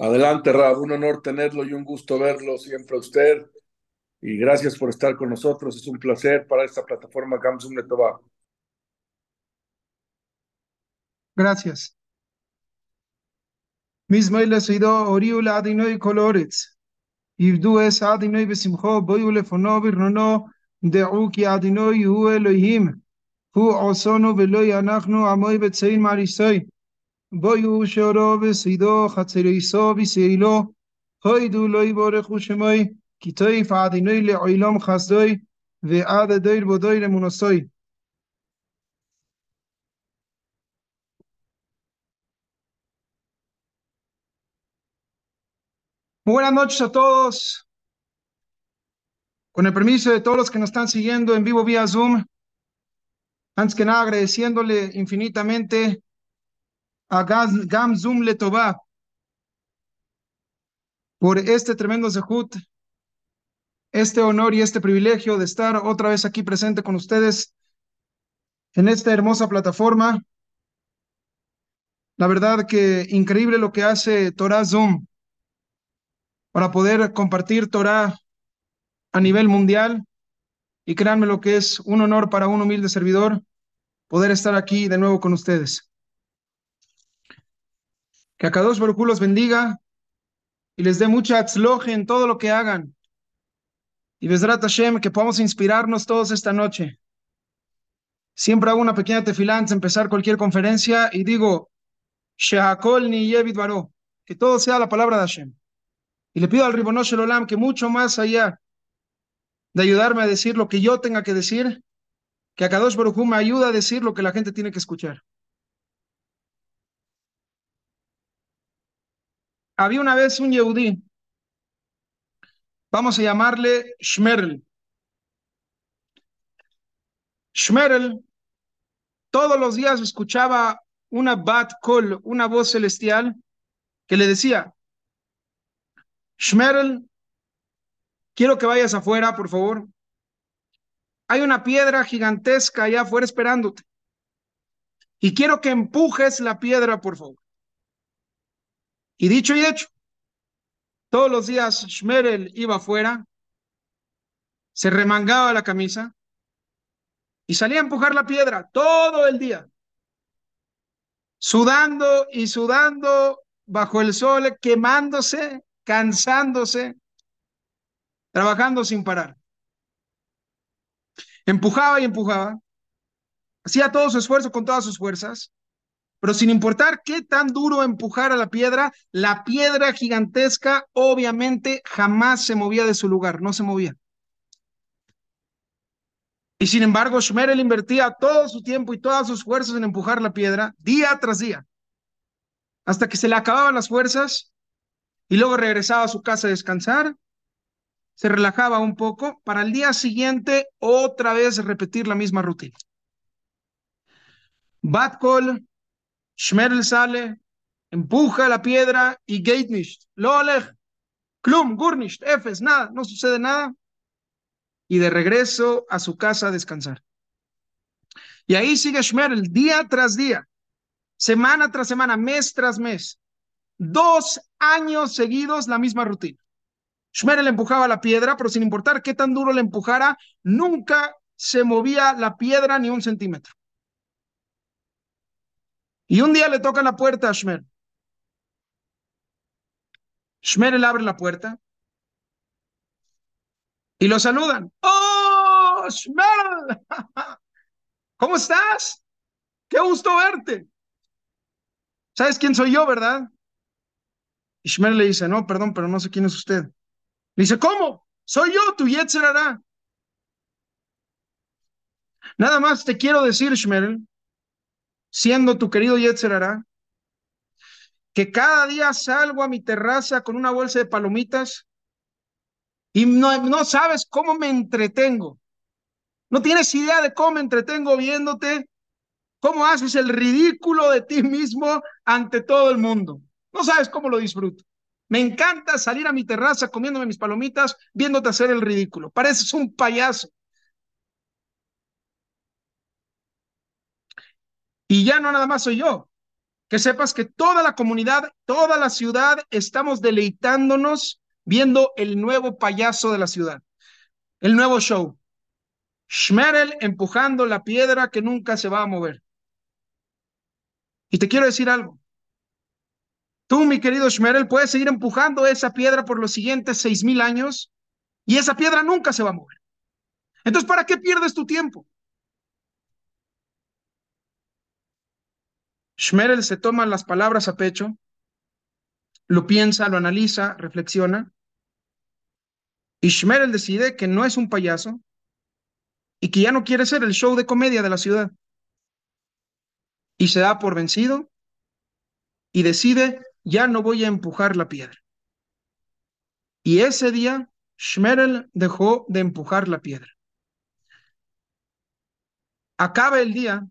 Adelante, Rab, un honor tenerlo y un gusto verlo siempre a usted. Y gracias por estar con nosotros. Es un placer para esta plataforma Gamsum Netová. Gracias. Misma le sido Oriula Adinoy Colorits. Ibdu es Adinoy Besimho, Boyule Fonovir Nono, Deuki Adinoy Hu Elohim. Hu Osono Veloy Anachno Amoy Betsein Marisoy. Boyu Shorobe Sido Hatzereiso Viseilo Hoidu Loibore Hushemoy Kitoi Fadinoi Le Oilom Hasdoi Veade Doir Bodoire Munosoi. Buenas noches a todos. Con el permiso de todos los que nos están siguiendo en vivo vía Zoom, antes que nada agradeciéndole infinitamente a Gam Zoom Letová por este tremendo zehut, este honor y este privilegio de estar otra vez aquí presente con ustedes en esta hermosa plataforma. La verdad que increíble lo que hace Torah Zoom para poder compartir Torah a nivel mundial. Y créanme lo que es un honor para un humilde servidor poder estar aquí de nuevo con ustedes. Que a Kadosh Baruj los bendiga y les dé mucha atzloje en todo lo que hagan. Y Besrat Hashem, que podamos inspirarnos todos esta noche. Siempre hago una pequeña tefilá antes de empezar cualquier conferencia y digo, Shehakol ni Yevit Baró, que todo sea la palabra de Hashem. Y le pido al Ribonosh Olam que mucho más allá de ayudarme a decir lo que yo tenga que decir, que a Kadosh Baruj me ayuda a decir lo que la gente tiene que escuchar. Había una vez un Yehudí, vamos a llamarle Shmerel. Shmerel todos los días escuchaba una bat kol, una voz celestial, que le decía, Shmerel, quiero que vayas afuera, por favor. Hay una piedra gigantesca allá afuera esperándote. Y quiero que empujes la piedra, por favor. Y dicho y hecho, todos los días Shmerel iba afuera, se remangaba la camisa y salía a empujar la piedra todo el día, sudando y sudando bajo el sol, quemándose, cansándose, trabajando sin parar. Empujaba y empujaba, hacía todo su esfuerzo con todas sus fuerzas, pero sin importar qué tan duro empujara la piedra, la piedra gigantesca obviamente jamás se movía de su lugar, no se movía. Y sin embargo, Shmerel invertía todo su tiempo y todas sus fuerzas en empujar la piedra día tras día, hasta que se le acababan las fuerzas y luego regresaba a su casa a descansar, se relajaba un poco para el día siguiente otra vez repetir la misma rutina. Batkol Shmerel sale, empuja la piedra y geht nicht. Lolech, klum, gurnisht, efes, nada, no sucede nada. Y de regreso a su casa a descansar. Y ahí sigue Shmerel día tras día, semana tras semana, mes tras mes. Dos años seguidos la misma rutina. Shmerel empujaba la piedra, pero sin importar qué tan duro le empujara, nunca se movía la piedra ni un centímetro. Y un día le toca la puerta a Shmer. Shmer le abre la puerta y lo saludan. ¡Oh, Shmer! ¿Cómo estás? ¡Qué gusto verte! ¿Sabes quién soy yo, verdad? Y Shmer le dice, no, perdón, pero no sé quién es usted. Le dice, ¿cómo? Soy yo, tu Yetzerara. Nada más te quiero decir, Shmerel, siendo tu querido Yetzerara, que cada día salgo a mi terraza con una bolsa de palomitas y no, no sabes cómo me entretengo. No tienes idea de cómo me entretengo viéndote, cómo haces el ridículo de ti mismo ante todo el mundo. No sabes cómo lo disfruto. Me encanta salir a mi terraza comiéndome mis palomitas, viéndote hacer el ridículo. Pareces un payaso. Y ya no nada más soy yo. que sepas que toda la comunidad, toda la ciudad, estamos deleitándonos viendo el nuevo payaso de la ciudad, el nuevo show. Shmerel empujando la piedra que nunca se va a mover. Y te quiero decir algo. Tú, mi querido Shmerel, puedes seguir empujando esa piedra por los siguientes seis mil años y esa piedra nunca se va a mover. Entonces, ¿para qué pierdes tu tiempo? Shmerel se toma las palabras a pecho, lo piensa, lo analiza, reflexiona, y Shmerel decide que no es un payaso y que ya no quiere ser el show de comedia de la ciudad. Y se da por vencido y decide, ya no voy a empujar la piedra. Y ese día, Shmerel dejó de empujar la piedra. Acaba el día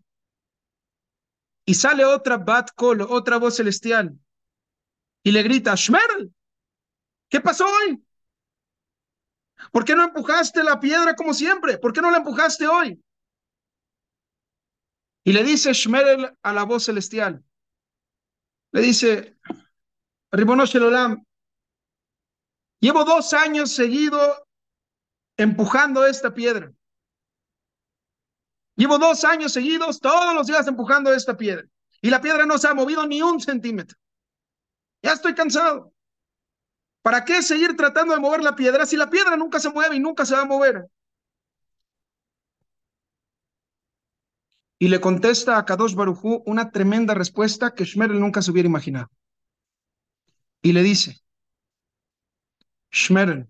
y sale otra Bat Kol, otra voz celestial, y le grita, Shmerel, ¿qué pasó hoy? ¿Por qué no empujaste la piedra como siempre? ¿Por qué no la empujaste hoy? Y le dice Shmerel a la voz celestial, le dice, Ribono Shelolam, llevo dos años seguido empujando esta piedra. Llevo dos años seguidos, todos los días empujando esta piedra. Y la piedra no se ha movido ni un centímetro. Ya estoy cansado. ¿Para qué seguir tratando de mover la piedra si la piedra nunca se mueve y nunca se va a mover? Y le contesta a Kadosh Barujú una tremenda respuesta que Shmerel nunca se hubiera imaginado. Y le dice, Shmerel,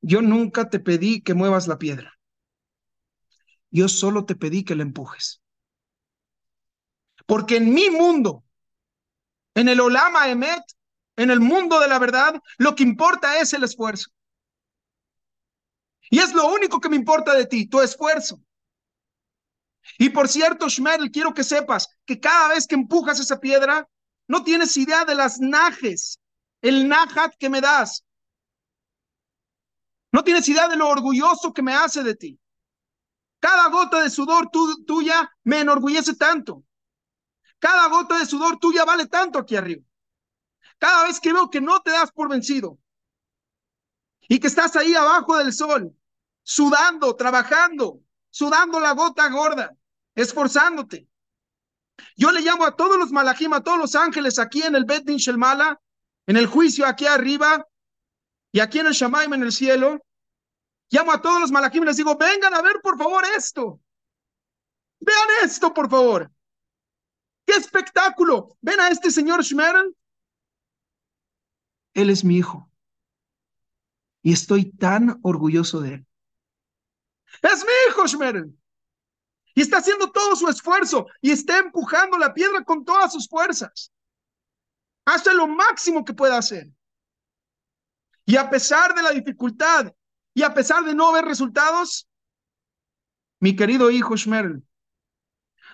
yo nunca te pedí que muevas la piedra. Yo solo te pedí que la empujes. Porque en mi mundo, en el Olama Emet, en el mundo de la verdad, lo que importa es el esfuerzo. Y es lo único que me importa de ti, tu esfuerzo. Y por cierto, Shmerel, quiero que sepas que cada vez que empujas esa piedra, no tienes idea de las najes, el najat que me das. No tienes idea de lo orgulloso que me hace de ti. Cada gota de sudor tuya me enorgullece tanto. Cada gota de sudor tuya vale tanto aquí arriba. Cada vez que veo que no te das por vencido y que estás ahí abajo del sol, sudando, trabajando, sudando la gota gorda, esforzándote. Yo le llamo a todos los malajim, a todos los ángeles aquí en el Bet Din Shelmala, en el juicio aquí arriba y aquí en el Shamaim en el cielo, Llamo a todos los malajim y les digo, vengan a ver por favor esto. Vean esto, por favor. ¡Qué espectáculo! ¿Ven a este señor Shmerel? Él es mi hijo. Y estoy tan orgulloso de él. Es mi hijo, Shmerel. Y está haciendo todo su esfuerzo y está empujando la piedra con todas sus fuerzas. Hace lo máximo que pueda hacer. Y a pesar de la dificultad y a pesar de no ver resultados, mi querido hijo Shmerel,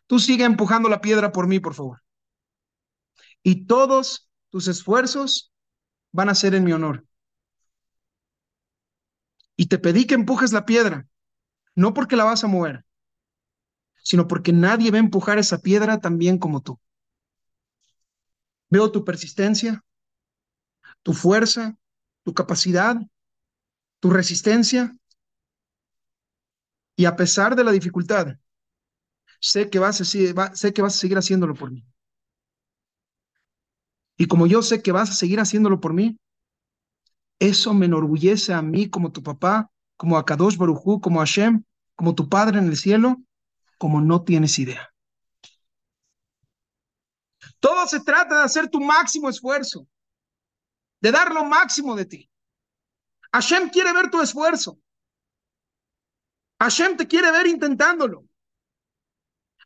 tú sigue empujando la piedra por mí, por favor. Y todos tus esfuerzos van a ser en mi honor. Y te pedí que empujes la piedra, no porque la vas a mover, sino porque nadie va a empujar esa piedra tan bien como tú. Veo tu persistencia, tu fuerza, tu capacidad, tu resistencia. Y a pesar de la dificultad, sé que vas a, sé que vas a seguir haciéndolo por mí. Y como yo sé que vas a seguir haciéndolo por mí, eso me enorgullece a mí como tu papá, como a Kadosh Barujú, como a Hashem, como tu padre en el cielo, como no tienes idea. Todo se trata de hacer tu máximo esfuerzo, de dar lo máximo de ti. Hashem quiere ver tu esfuerzo. Hashem te quiere ver intentándolo.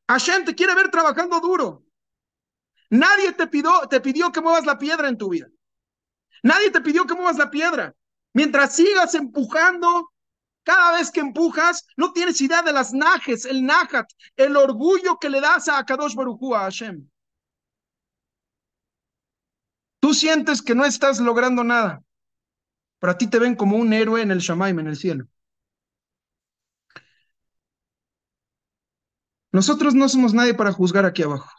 Hashem te quiere ver trabajando duro. Nadie te pidió, te pidió que muevas la piedra en tu vida. Nadie te pidió que muevas la piedra. Mientras sigas empujando, cada vez que empujas, no tienes idea de las najes, el najat, el orgullo que le das a Kadosh Baruj a Hashem. Tú sientes que no estás logrando nada pero a ti te ven como un héroe en el Shamaim, en el cielo. Nosotros no somos nadie para juzgar aquí abajo.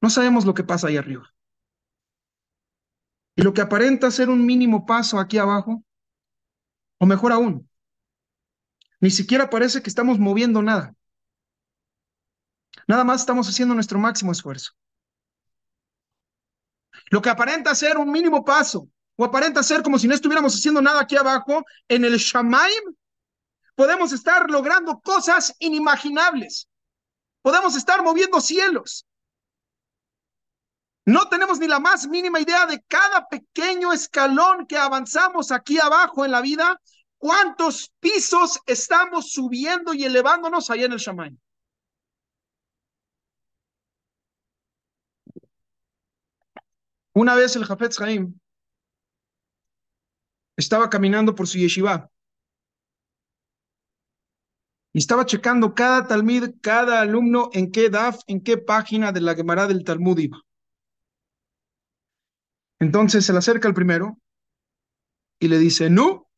No sabemos lo que pasa ahí arriba. Y lo que aparenta ser un mínimo paso aquí abajo, o mejor aún, ni siquiera parece que estamos moviendo nada. Nada más estamos haciendo nuestro máximo esfuerzo. Lo que aparenta ser un mínimo paso, o aparenta ser como si no estuviéramos haciendo nada aquí abajo, en el Shamaim, podemos estar logrando cosas inimaginables. Podemos estar moviendo cielos. No tenemos ni la más mínima idea de cada pequeño escalón que avanzamos aquí abajo en la vida, cuántos pisos estamos subiendo y elevándonos allá en el Shammai. Una vez el Jafetz Haim estaba caminando por su yeshiva y estaba checando cada talmid, cada alumno en qué daf, en qué página de la Gemara del Talmud iba. Entonces se le acerca el primero y le dice, no,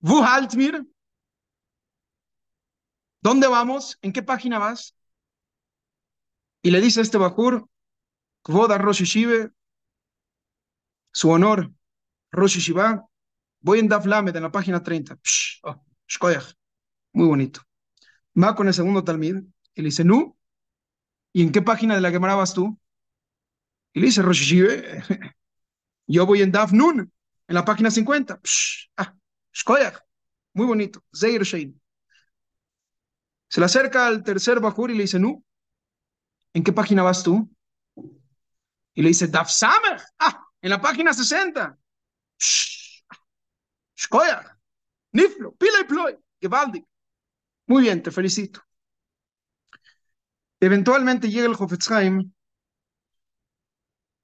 wo halt mir? ¿Dónde vamos? ¿En qué página vas? Y le dice a este Bajur, Kvoda Rosh su honor, Rosh Shiva, voy en Daf Lamed, en la página 30. oh, Muy bonito. Va con el segundo Talmid y le dice, no, ¿y en qué página de la Gemara vas tú? Y le dice, Rosh Yo voy en Daf Nun, en la página 50. ah, Muy bonito. Zeir Shein. Se le acerca al tercer Bajur y le dice, ¿no? ¿En qué página vas tú? Y le dice, Daf Samer. Ah, en la página 60. Shkoyach. Niflo. Pila y ploy. Muy bien, te felicito. Eventualmente llega el Hofetzheim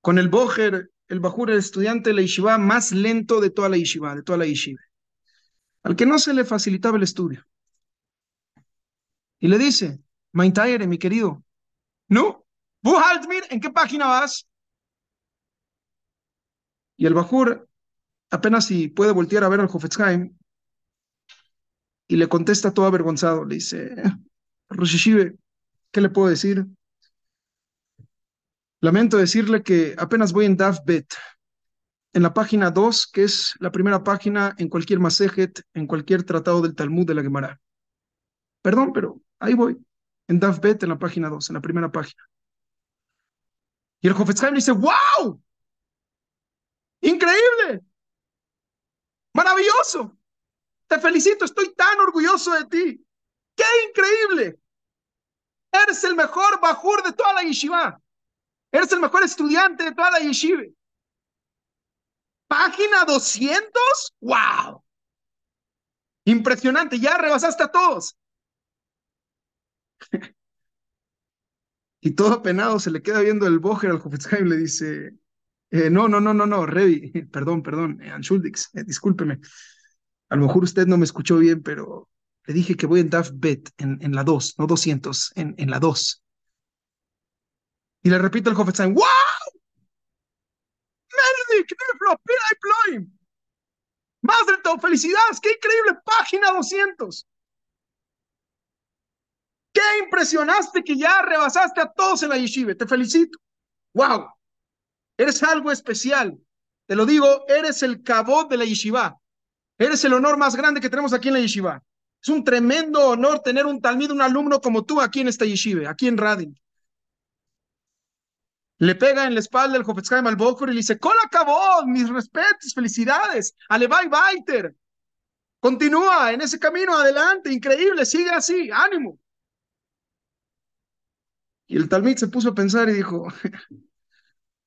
con el Boger el Bajur, el estudiante de la yeshiva más lento de toda la yeshiva, de toda la yeshiva, al que no se le facilitaba el estudio. Y le dice, Maintaire, mi querido, ¿no? Buhaltmir, ¿en qué página vas? Y el Bajur, apenas si puede voltear a ver al Hofetzheim, y le contesta todo avergonzado, le dice, Roshishive, ¿qué le puedo decir? Lamento decirle que apenas voy en Daf Bet, en la página 2, que es la primera página en cualquier Masejet, en cualquier tratado del Talmud de la Gemara. Perdón, pero ahí voy, en Daf Bet, en la página 2, en la primera página. Y el Jofetz dice, ¡Wow! ¡Increíble! ¡Maravilloso! Te felicito, estoy tan orgulloso de ti. ¡Qué increíble! Eres el mejor bajur de toda la yeshiva. Eres el mejor estudiante de toda la yeshiva. Página 200, wow. Impresionante, ya rebasaste a todos. y todo apenado se le queda viendo el Boger al Hofetzheim y le dice, eh, no, no, no, no, no, Revi, perdón, perdón, eh, eh, discúlpeme. A lo mejor usted no me escuchó bien, pero le dije que voy en Daf Bet, en, en la 2, no 200, en, en la 2. Y le repito el Hofetzheim, ¡Wow! ¡Meldik! ¡Niflo! ¡Pila y ¡Más del todo! ¡Felicidades! ¡Qué increíble! Página 200. ¡Qué impresionaste que ya rebasaste a todos en la yeshiva! Te felicito. ¡Wow! Eres algo especial. Te lo digo, eres el cabot de la yeshiva. Eres el honor más grande que tenemos aquí en la yeshiva. Es un tremendo honor tener un talmid, un alumno como tú aquí en esta yeshiva, aquí en Radin le pega en la espalda el Hofetzheim al Bokur y le dice, ¡Cola acabó! Mis respetos, felicidades, Alevay Baiter. Continúa en ese camino adelante, increíble, sigue así, ánimo. Y el Talmid se puso a pensar y dijo,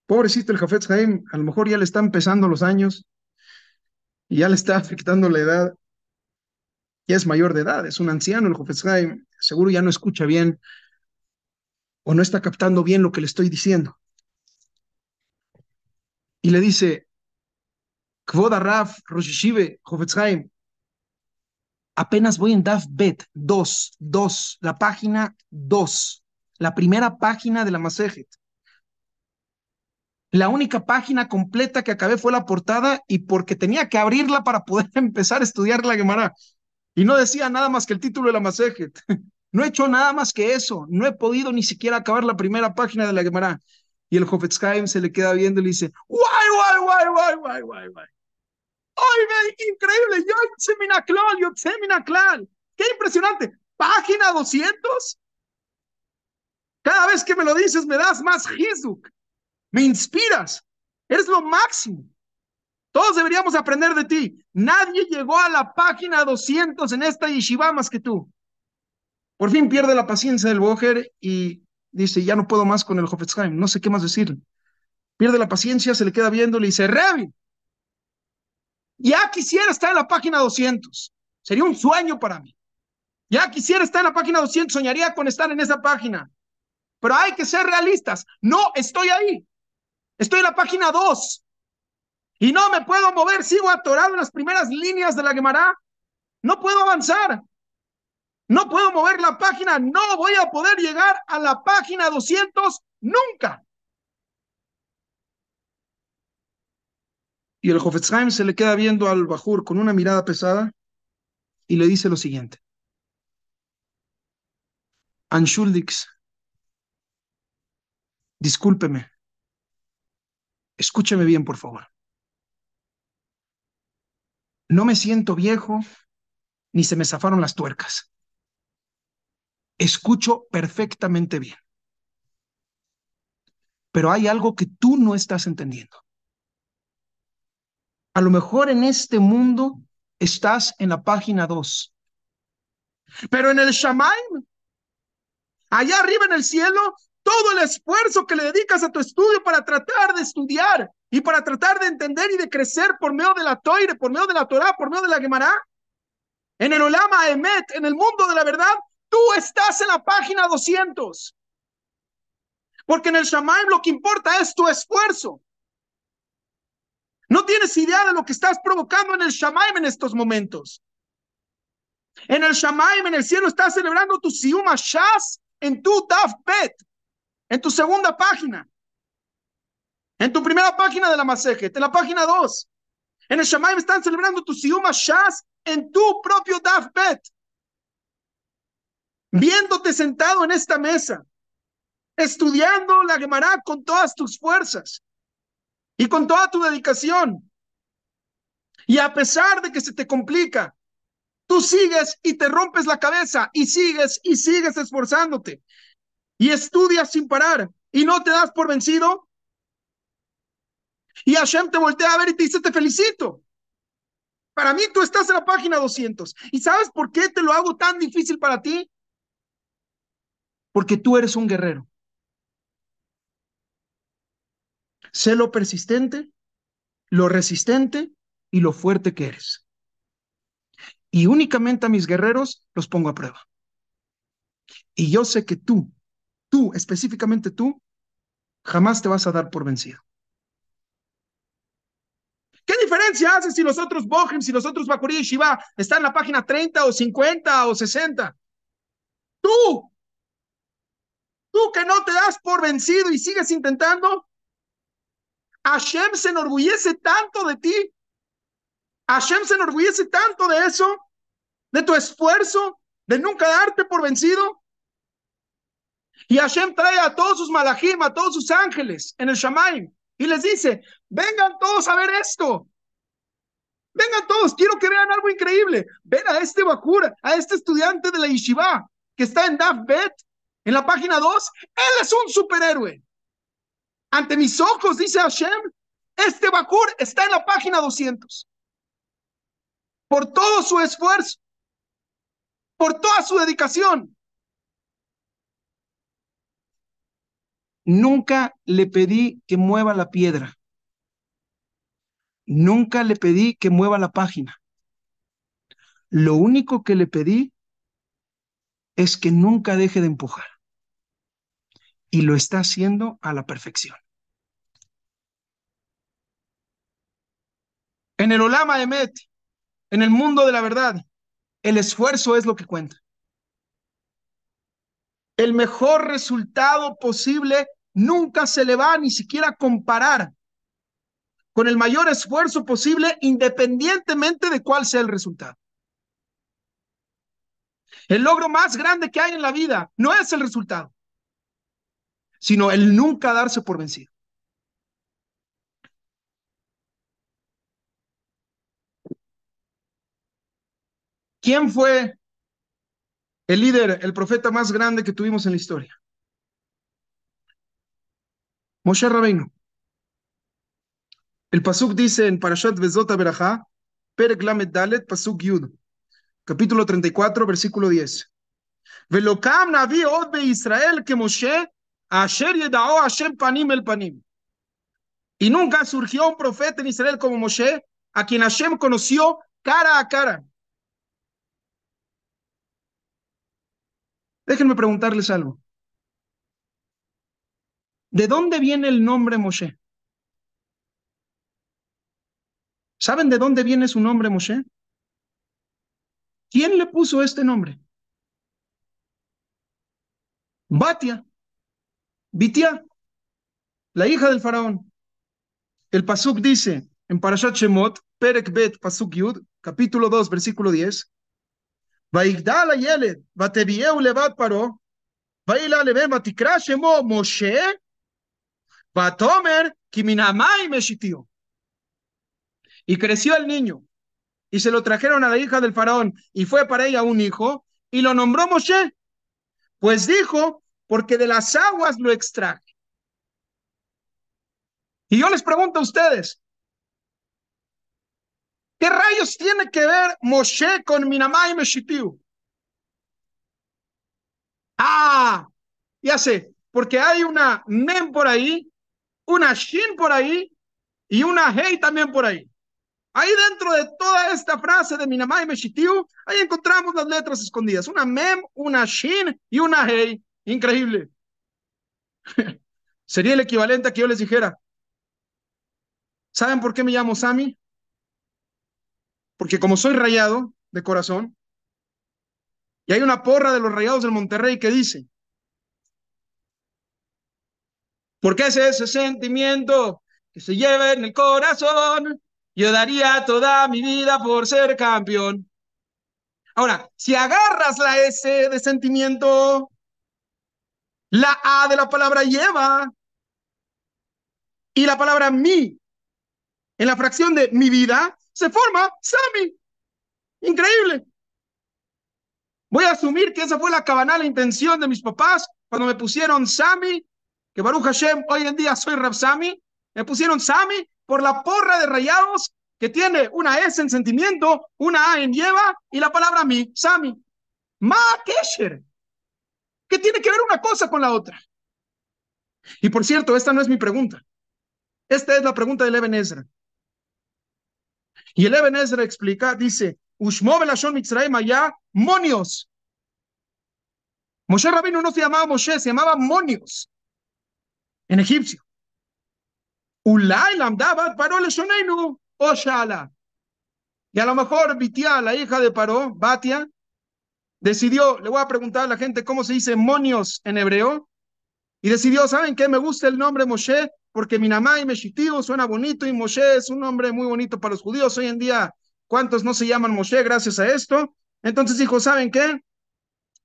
pobrecito el Jafetz a lo mejor ya le están pesando los años y ya le está afectando la edad. Ya es mayor de edad, es un anciano el Jafetz seguro ya no escucha bien o no está captando bien lo que le estoy diciendo. Y le dice, Kvoda Raf, Roshishive, Hofetzheim, apenas voy en Daf Bet 2, 2, la página 2, la primera página de la Masejet. La única página completa que acabé fue la portada y porque tenía que abrirla para poder empezar a estudiar la Gemara. Y no decía nada más que el título de la Masejet. No he hecho nada más que eso. No he podido ni siquiera acabar la primera página de la Gemara. Y el Hofetz se le queda viendo y le dice, guay, guay, guay, guay, guay, guay, guay. ¡Ay, increíble! Yo seminaklal, yo seminaklal. ¡Qué impresionante! Página 200. Cada vez que me lo dices, me das más Hizuk. Me inspiras. Eres lo máximo. Todos deberíamos aprender de ti. Nadie llegó a la página 200 en esta yeshiva más que tú. Por fin pierde la paciencia del Boger y dice, ya no puedo más con el Hofetzheim, no sé qué más decirle. Pierde la paciencia, se le queda viendo, le dice, Revi, ya quisiera estar en la página 200. Sería un sueño para mí. Ya quisiera estar en la página 200, soñaría con estar en esa página. Pero hay que ser realistas. No estoy ahí. Estoy en la página 2. Y no me puedo mover, sigo atorado en las primeras líneas de la Gemara. No puedo avanzar. No puedo mover la página. No voy a poder llegar a la página 200 nunca. Y el Hofetzheim se le queda viendo al Bajur con una mirada pesada y le dice lo siguiente. Anschuldix, discúlpeme. Escúcheme bien, por favor. No me siento viejo ni se me zafaron las tuercas. Escucho perfectamente bien. Pero hay algo que tú no estás entendiendo. A lo mejor en este mundo estás en la página 2. Pero en el Shamaim, allá arriba en el cielo, todo el esfuerzo que le dedicas a tu estudio para tratar de estudiar y para tratar de entender y de crecer por medio de la Toire, por medio de la Torah, por medio de la Gemara, en el Olama Emet, en el mundo de la verdad, tú estás en la página 200. Porque en el Shamaim lo que importa es tu esfuerzo. No tienes idea de lo que estás provocando en el Shamaim en estos momentos. En el Shamaim, en el cielo, estás celebrando tu Siuma Shas en tu Daf en tu segunda página. En tu primera página de la Masejet, en la página 2. En el Shamaim están celebrando tu Siuma Shas en tu propio Daf Bet. Viéndote sentado en esta mesa, estudiando la Gemara con todas tus fuerzas y con toda tu dedicación. Y a pesar de que se te complica, tú sigues y te rompes la cabeza y sigues y sigues esforzándote y estudias sin parar y no te das por vencido. Y Hashem te voltea a ver y te dice, te felicito. Para mí tú estás en la página 200. ¿Y sabes por qué te lo hago tan difícil para ti? Porque tú eres un guerrero. Sé lo persistente, lo resistente y lo fuerte que eres. Y únicamente a mis guerreros los pongo a prueba. Y yo sé que tú, tú, específicamente tú, jamás te vas a dar por vencido. ¿Qué diferencia hace si los otros Bohem, si los otros Bakuri y Shiva están en la página 30 o 50 o 60? Tú, tú que no te das por vencido y sigues intentando, Hashem se enorgullece tanto de ti. Hashem se enorgullece tanto de eso, de tu esfuerzo, de nunca darte por vencido. Y Hashem trae a todos sus malajim, a todos sus ángeles en el Shamaim y les dice, vengan todos a ver esto. Vengan todos, quiero que vean algo increíble. Ven a este Bakura, a este estudiante de la Yeshiva que está en Daf Bet, en la página 2. Él es un superhéroe. Ante mis ojos, dice Hashem, este Bakur está en la página 200. Por todo su esfuerzo, por toda su dedicación. Nunca le pedí que mueva la piedra. Nunca le pedí que mueva la página. Lo único que le pedí es que nunca deje de empujar y lo está haciendo a la perfección. En el Olama Emet, en el mundo de la verdad, el esfuerzo es lo que cuenta. El mejor resultado posible nunca se le va ni siquiera comparar con el mayor esfuerzo posible, independientemente de cuál sea el resultado. El logro más grande que hay en la vida no es el resultado. sino el nunca darse por vencido. ¿Quién fue el líder, el profeta más grande que tuvimos en la historia? Moshe Rabbeinu. El Pasuk dice en Parashat Vezot Berajá, Perek Lamed Dalet, Pasuk Yud, capítulo 34, versículo 10. Velokam Navi Od Israel que Moshe, Asher Yedao Hashem Panim el Panim. Y nunca surgió un profeta en Israel como Moshe, a quien Hashem conoció cara a cara. Déjenme preguntarles algo. ¿De dónde viene el nombre Moshe? ¿Saben de dónde viene su nombre Moshe? ¿Quién le puso este nombre? Batia, Bitia, la hija del faraón. El Pasuk dice en Parashat Shemot, Perek Bet Pasuk Yud, capítulo 2, versículo 10. Vaigdal Ayelet, Batevieu Levat Paró, Vaila Leven Batikra Moshe, Meshitio. Y creció el niño, y se lo trajeron a la hija del faraón, y fue para ella un hijo, y lo nombró Moshe. Pues dijo, porque de las aguas lo extraje. Y yo les pregunto a ustedes, ¿qué rayos tiene que ver Moshe con Minamai Meshitiu? Ah, ya sé, porque hay una mem por ahí una Shin por ahí y una Hei también por ahí. Ahí dentro de toda esta frase de Minamai Meshitiu, ahí encontramos las letras escondidas. Una Mem, una Shin y una Hei. Increíble. Sería el equivalente a que yo les dijera, ¿saben por qué me llamo Sami? porque como soy rayado de corazón, y hay una porra de los rayados del Monterrey que dice, porque es ese sentimiento que se lleva en el corazón, yo daría toda mi vida por ser campeón. Ahora, si agarras la S de sentimiento, la A de la palabra lleva y la palabra mi en la fracción de mi vida, se forma Sami. Increíble. Voy a asumir que esa fue la cabanal intención de mis papás cuando me pusieron Sami, que Baruch Hashem, hoy en día soy Rab Sami, me pusieron Sami por la porra de rayados que tiene una S en sentimiento, una A en lleva y la palabra mi, Sami. Ma Kesher. ¿Qué tiene que ver una cosa con la otra? Y por cierto, esta no es mi pregunta. Esta es la pregunta de Eben Ezra. Y el Eben Ezra explica, dice, Ushmo Belashon Mitzrayim Monios. Moshe Rabino no se llamaba Moshe, se llamaba Monios, en egipcio. Y a lo mejor Bitia, la hija de Paró, Batia, decidió, le voy a preguntar a la gente cómo se dice Monios en hebreo, y decidió, ¿saben qué? Me gusta el nombre Moshe porque Minamá y Meshitivo suena bonito y Moshe es un nombre muy bonito para los judíos. Hoy en día, ¿cuántos no se llaman Moshe gracias a esto? Entonces dijo, ¿saben qué?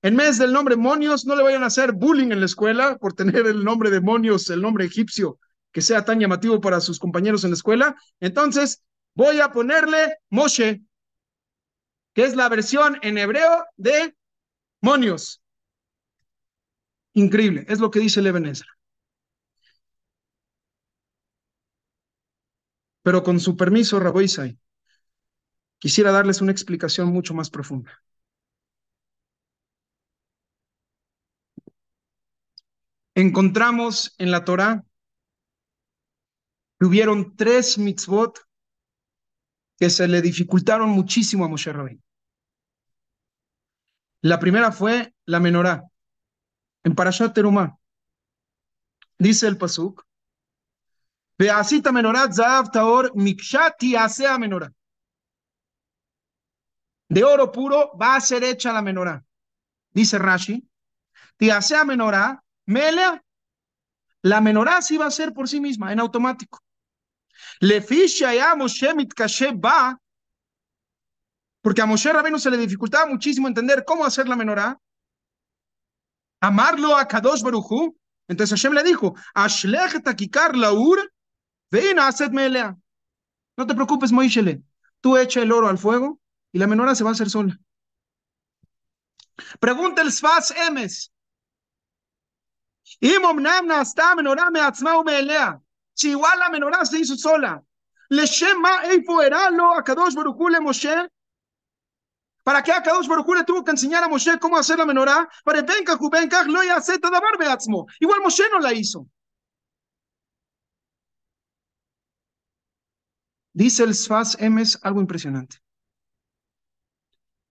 En vez del nombre Monios, no le vayan a hacer bullying en la escuela por tener el nombre de Monios, el nombre egipcio, que sea tan llamativo para sus compañeros en la escuela. Entonces, voy a ponerle Moshe, que es la versión en hebreo de Monios. Increíble, es lo que dice el Pero con su permiso, Raboisai, quisiera darles una explicación mucho más profunda. Encontramos en la Torá que hubieron tres mitzvot que se le dificultaron muchísimo a Moshe Rabbeinu. La primera fue la menorá. En Parashat Terumá dice el pasuk, Veasita menorat zahav taor mikshati asea menorá. De oro puro va a ser hecha la menorá. Dice Rashi, asea menorá, melea. La menorá sí va a ser por sí misma, en automático. Moshe mitkashe va, porque a Moshe Rabino se le dificultaba muchísimo entender cómo hacer la menorá. Amarlo a Kadosh Baruchu, Entonces Hashem le dijo, Ashlech takikar laur, vein aset melea. No te preocupes, Moishele. Tú echa el oro al fuego y la menora se va a hacer sola. Pregunta el Sfas Emes. Im omnam nasta menorá me atzma umeelea. Si igual la menorá se hizo sola. Le shema eifo eralo a Kadosh Moshe. ¿Para qué a Kadosh Baruj le tuvo que enseñar a Moshe cómo hacer la menorá? Para venka juvenka lo yace tadabar beatzmo. Igual Moshe no la hizo. Dice el Sfas Emes algo impresionante.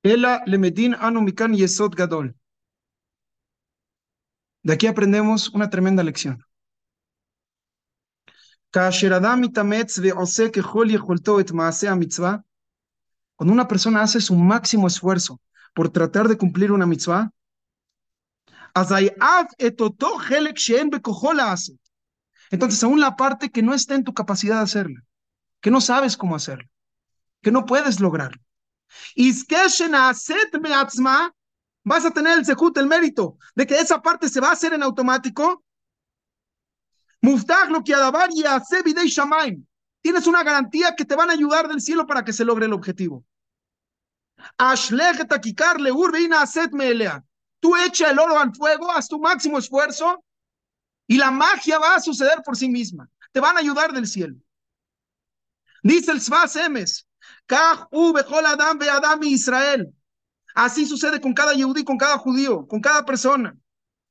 Ela le medin anu mikan yesod gadol. De aquí aprendemos una tremenda lección. Cuando una persona hace su máximo esfuerzo por tratar de cumplir una mitzvah, entonces aún la parte que no está en tu capacidad de hacerla, que no sabes cómo hacerlo, que no puedes lograrlo. Vas a tener el sejut, el mérito, de que esa parte se va a hacer en automático. Muftag lo que adabar y y shamaim. Tienes una garantía que te van a ayudar del cielo para que se logre el objetivo. Ashlech takikar leurveina aset melea. Tú echa el oro al fuego, haz tu máximo esfuerzo y la magia va a suceder por sí misma. Te van a ayudar del cielo. Dice el Sfas Emes, Kach u adam ve adam Israel. Así sucede con cada yehudí, con cada judío, con cada persona.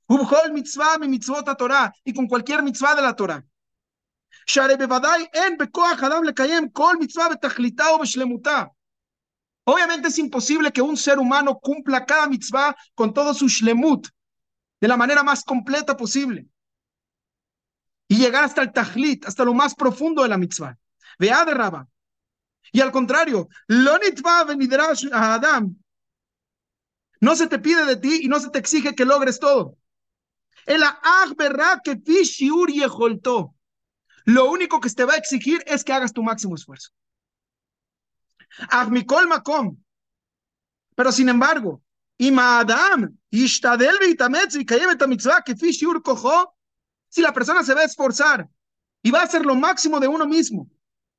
Ubhol mitzvah mi mitzvot Torah y con cualquier mitzvah de la Torah. Obviamente es imposible que un ser humano cumpla cada mitzvah con todo su shlemut de la manera más completa posible y llegar hasta el tajlit, hasta lo más profundo de la mitzvah. Vea de. Y al contrario, lo a Adam no se te pide de ti y no se te exige que logres todo. El que Lo único que te va a exigir es que hagas tu máximo esfuerzo. makom. Pero sin embargo, si la persona se va a esforzar y va a hacer lo máximo de uno mismo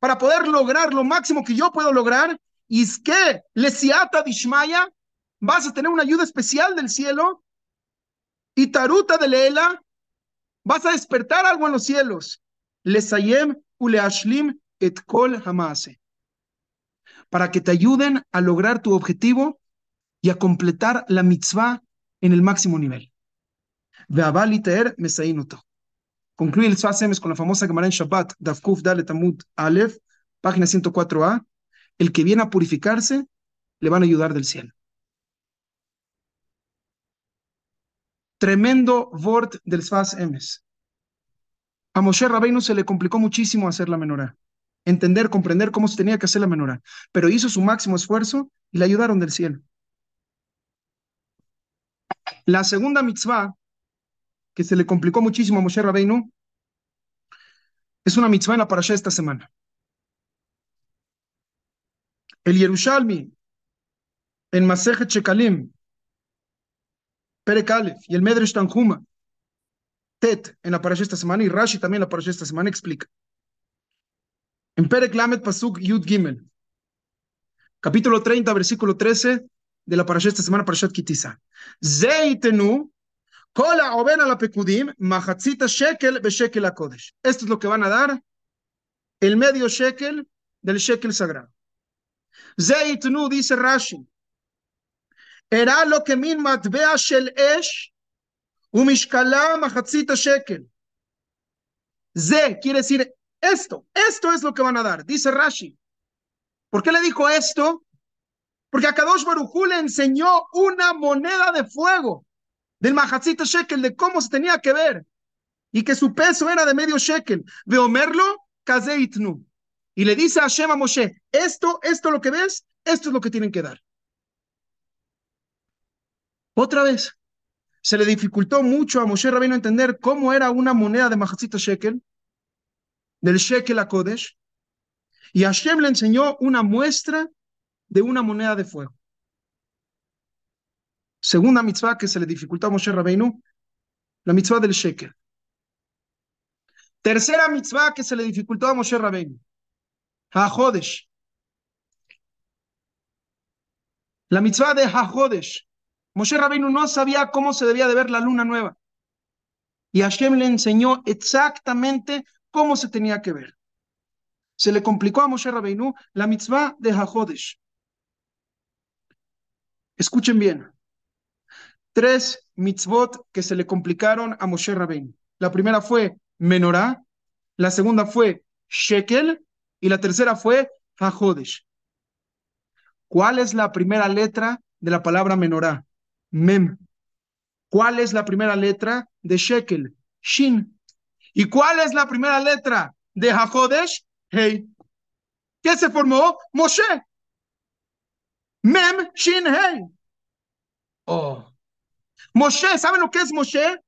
para poder lograr lo máximo que yo puedo lograr, y es que le siata dishmaya, vas a tener una ayuda especial del cielo y taruta de Leela, vas a despertar algo en los cielos. Lesayem uleashlim et kol hamase. Para que te ayuden a lograr tu objetivo y a completar la mitzvah en el máximo nivel. Ve'abaliter mesainoto. Concluye el Sfasemes con la famosa Gemara en Shabbat, Davkuf Dalet Amud Aleph, página 104a. El que viene a purificarse, le van a ayudar del cielo. Tremendo Wort del Sfas Emes. A Moshe Rabbeinu se le complicó muchísimo hacer la menorá, entender, comprender cómo se tenía que hacer la menorá, pero hizo su máximo esfuerzo y le ayudaron del cielo. La segunda mitzvah, que se le complicó muchísimo a Moshe Rabbeinu, es una mitzvah en la parasha esta semana. El Yerushalmi, en Masejet Shekalim, Perek y el Medrash Tanjuma, Tet en la parasha esta semana y Rashi también en la parasha esta semana explica. En Perek Lamed Pasuk Yud Gimel, capítulo 30, versículo 13 de la parasha esta semana, parashat Kitisa. Zeitenu Kola Oben la Pekudim, Mahatzita Shekel Beshekel Kodesh. Esto es lo que van a dar el medio shekel del shekel sagrado. Zeitnu, dice Rashi, lo que min matbea shel esh umishkala machatzita shekel. Ze quiere decir esto, esto es lo que van a dar, dice Rashi. ¿Por qué le dijo esto? Porque a Kadosh Baruchu le enseñó una moneda de fuego del machatzita shekel, de cómo se tenía que ver, y que su peso era de medio shekel. Veomerlo, kazeitnu. Y le dice a Hashem a Moshe, esto, esto lo que ves, esto es lo que tienen que dar. Otra vez, se le dificultó mucho a Moshe Rabino entender cómo era una moneda de Majacita Shekel, del Shekel a Kodesh, y Hashem le enseñó una muestra de una moneda de fuego. Segunda mitzvah que se le dificultó a Moshe Rabbeinu, la mitzvah del Shekel. Tercera mitzvah que se le dificultó a Moshe Rabbeinu. Hajodesh. La mitzvah de Hajodesh. Moshe Rabbeinu no sabía cómo se debía de ver la luna nueva. Y Hashem le enseñó exactamente cómo se tenía que ver. Se le complicó a Moshe Rabbeinu la mitzvah de Hajodesh. Escuchen bien. Tres mitzvot que se le complicaron a Moshe Rabbeinu. La primera fue Menorá, la segunda fue Shekel y la tercera fue Hajodesh. ¿Cuál es la primera letra de la palabra Menorá? Mem. ¿Cuál es la primera letra de Shekel? Shin. ¿Y cuál es la primera letra de Hajodesh? Hey. ¿Qué se formó? Moshe. Mem, Shin, Hey. Oh. Moshe, ¿saben lo que es Moshe?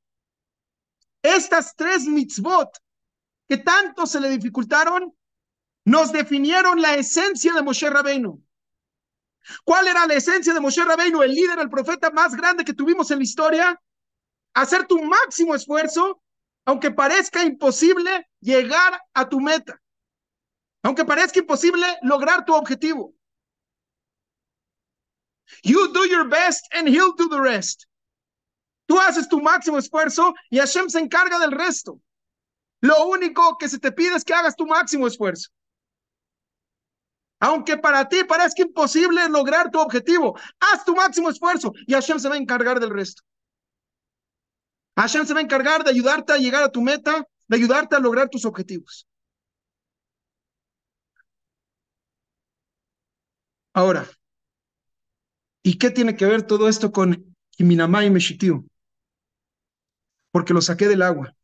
Estas tres mitzvot que tanto se le dificultaron, nos definieron la esencia de Moshe Rabbeinu. ¿Cuál era la esencia de Moshe Rabbeinu, el líder, el profeta más grande que tuvimos en la historia? Hacer tu máximo esfuerzo, aunque parezca imposible llegar a tu meta. Aunque parezca imposible lograr tu objetivo. You do your best and he'll do the rest. Tú haces tu máximo esfuerzo y Hashem se encarga del resto. Lo único que se te pide es que hagas tu máximo esfuerzo. Aunque para ti parezca imposible lograr tu objetivo, haz tu máximo esfuerzo y Hashem se va a encargar del resto. Hashem se va a encargar de ayudarte a llegar a tu meta, de ayudarte a lograr tus objetivos. Ahora, ¿y qué tiene que ver todo esto con Kiminamá y Meshitiu? Porque lo saqué del agua.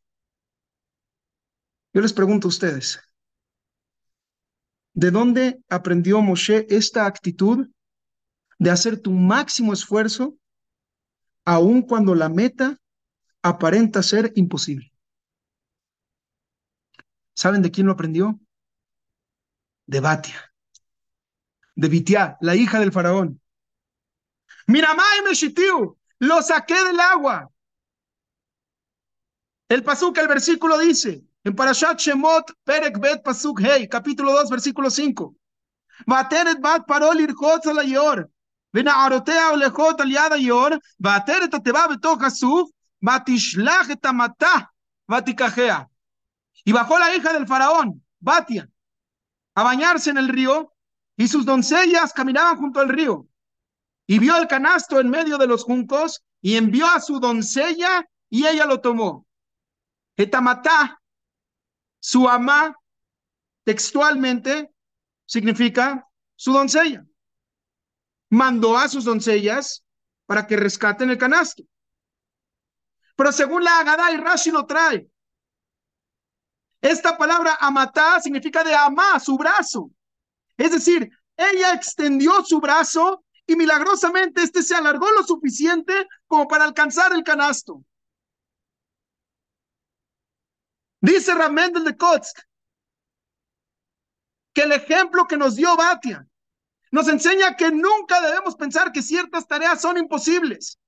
Yo les pregunto a ustedes, ¿de dónde aprendió Moshe esta actitud de hacer tu máximo esfuerzo aun cuando la meta aparenta ser imposible? ¿Saben de quién lo aprendió? De Batia, de Bitiá, la hija del faraón. Miramai Meshitiu, lo saqué del agua. El pasuk, el versículo dice, en Parashat Shemot, Perek Bet Pasuk Hey, capítulo 2, versículo 5. Bateret bat parol irchot al ayor, ונערותיה הולכות על יד היור, ועטרת התיבה בתוך הסוף, ותשלח את המטה ותיקחיה. Y bajó la hija del faraón, Batia, a bañarse en el río, y sus doncellas caminaban junto al río. Y vio el canasto en medio de los juncos, y envió a su doncella, y ella lo tomó. Etamatá su ama textualmente significa su doncella. Mandó a sus doncellas para que rescaten el canasto. Pero según la Agadá y Rashi lo trae. Esta palabra amatá significa de amá, su brazo. Es decir, ella extendió su brazo y milagrosamente este se alargó lo suficiente como para alcanzar el canasto. Dice Ramendel de Kotsk que el ejemplo que nos dio Batia nos enseña que nunca debemos pensar que ciertas tareas son imposibles.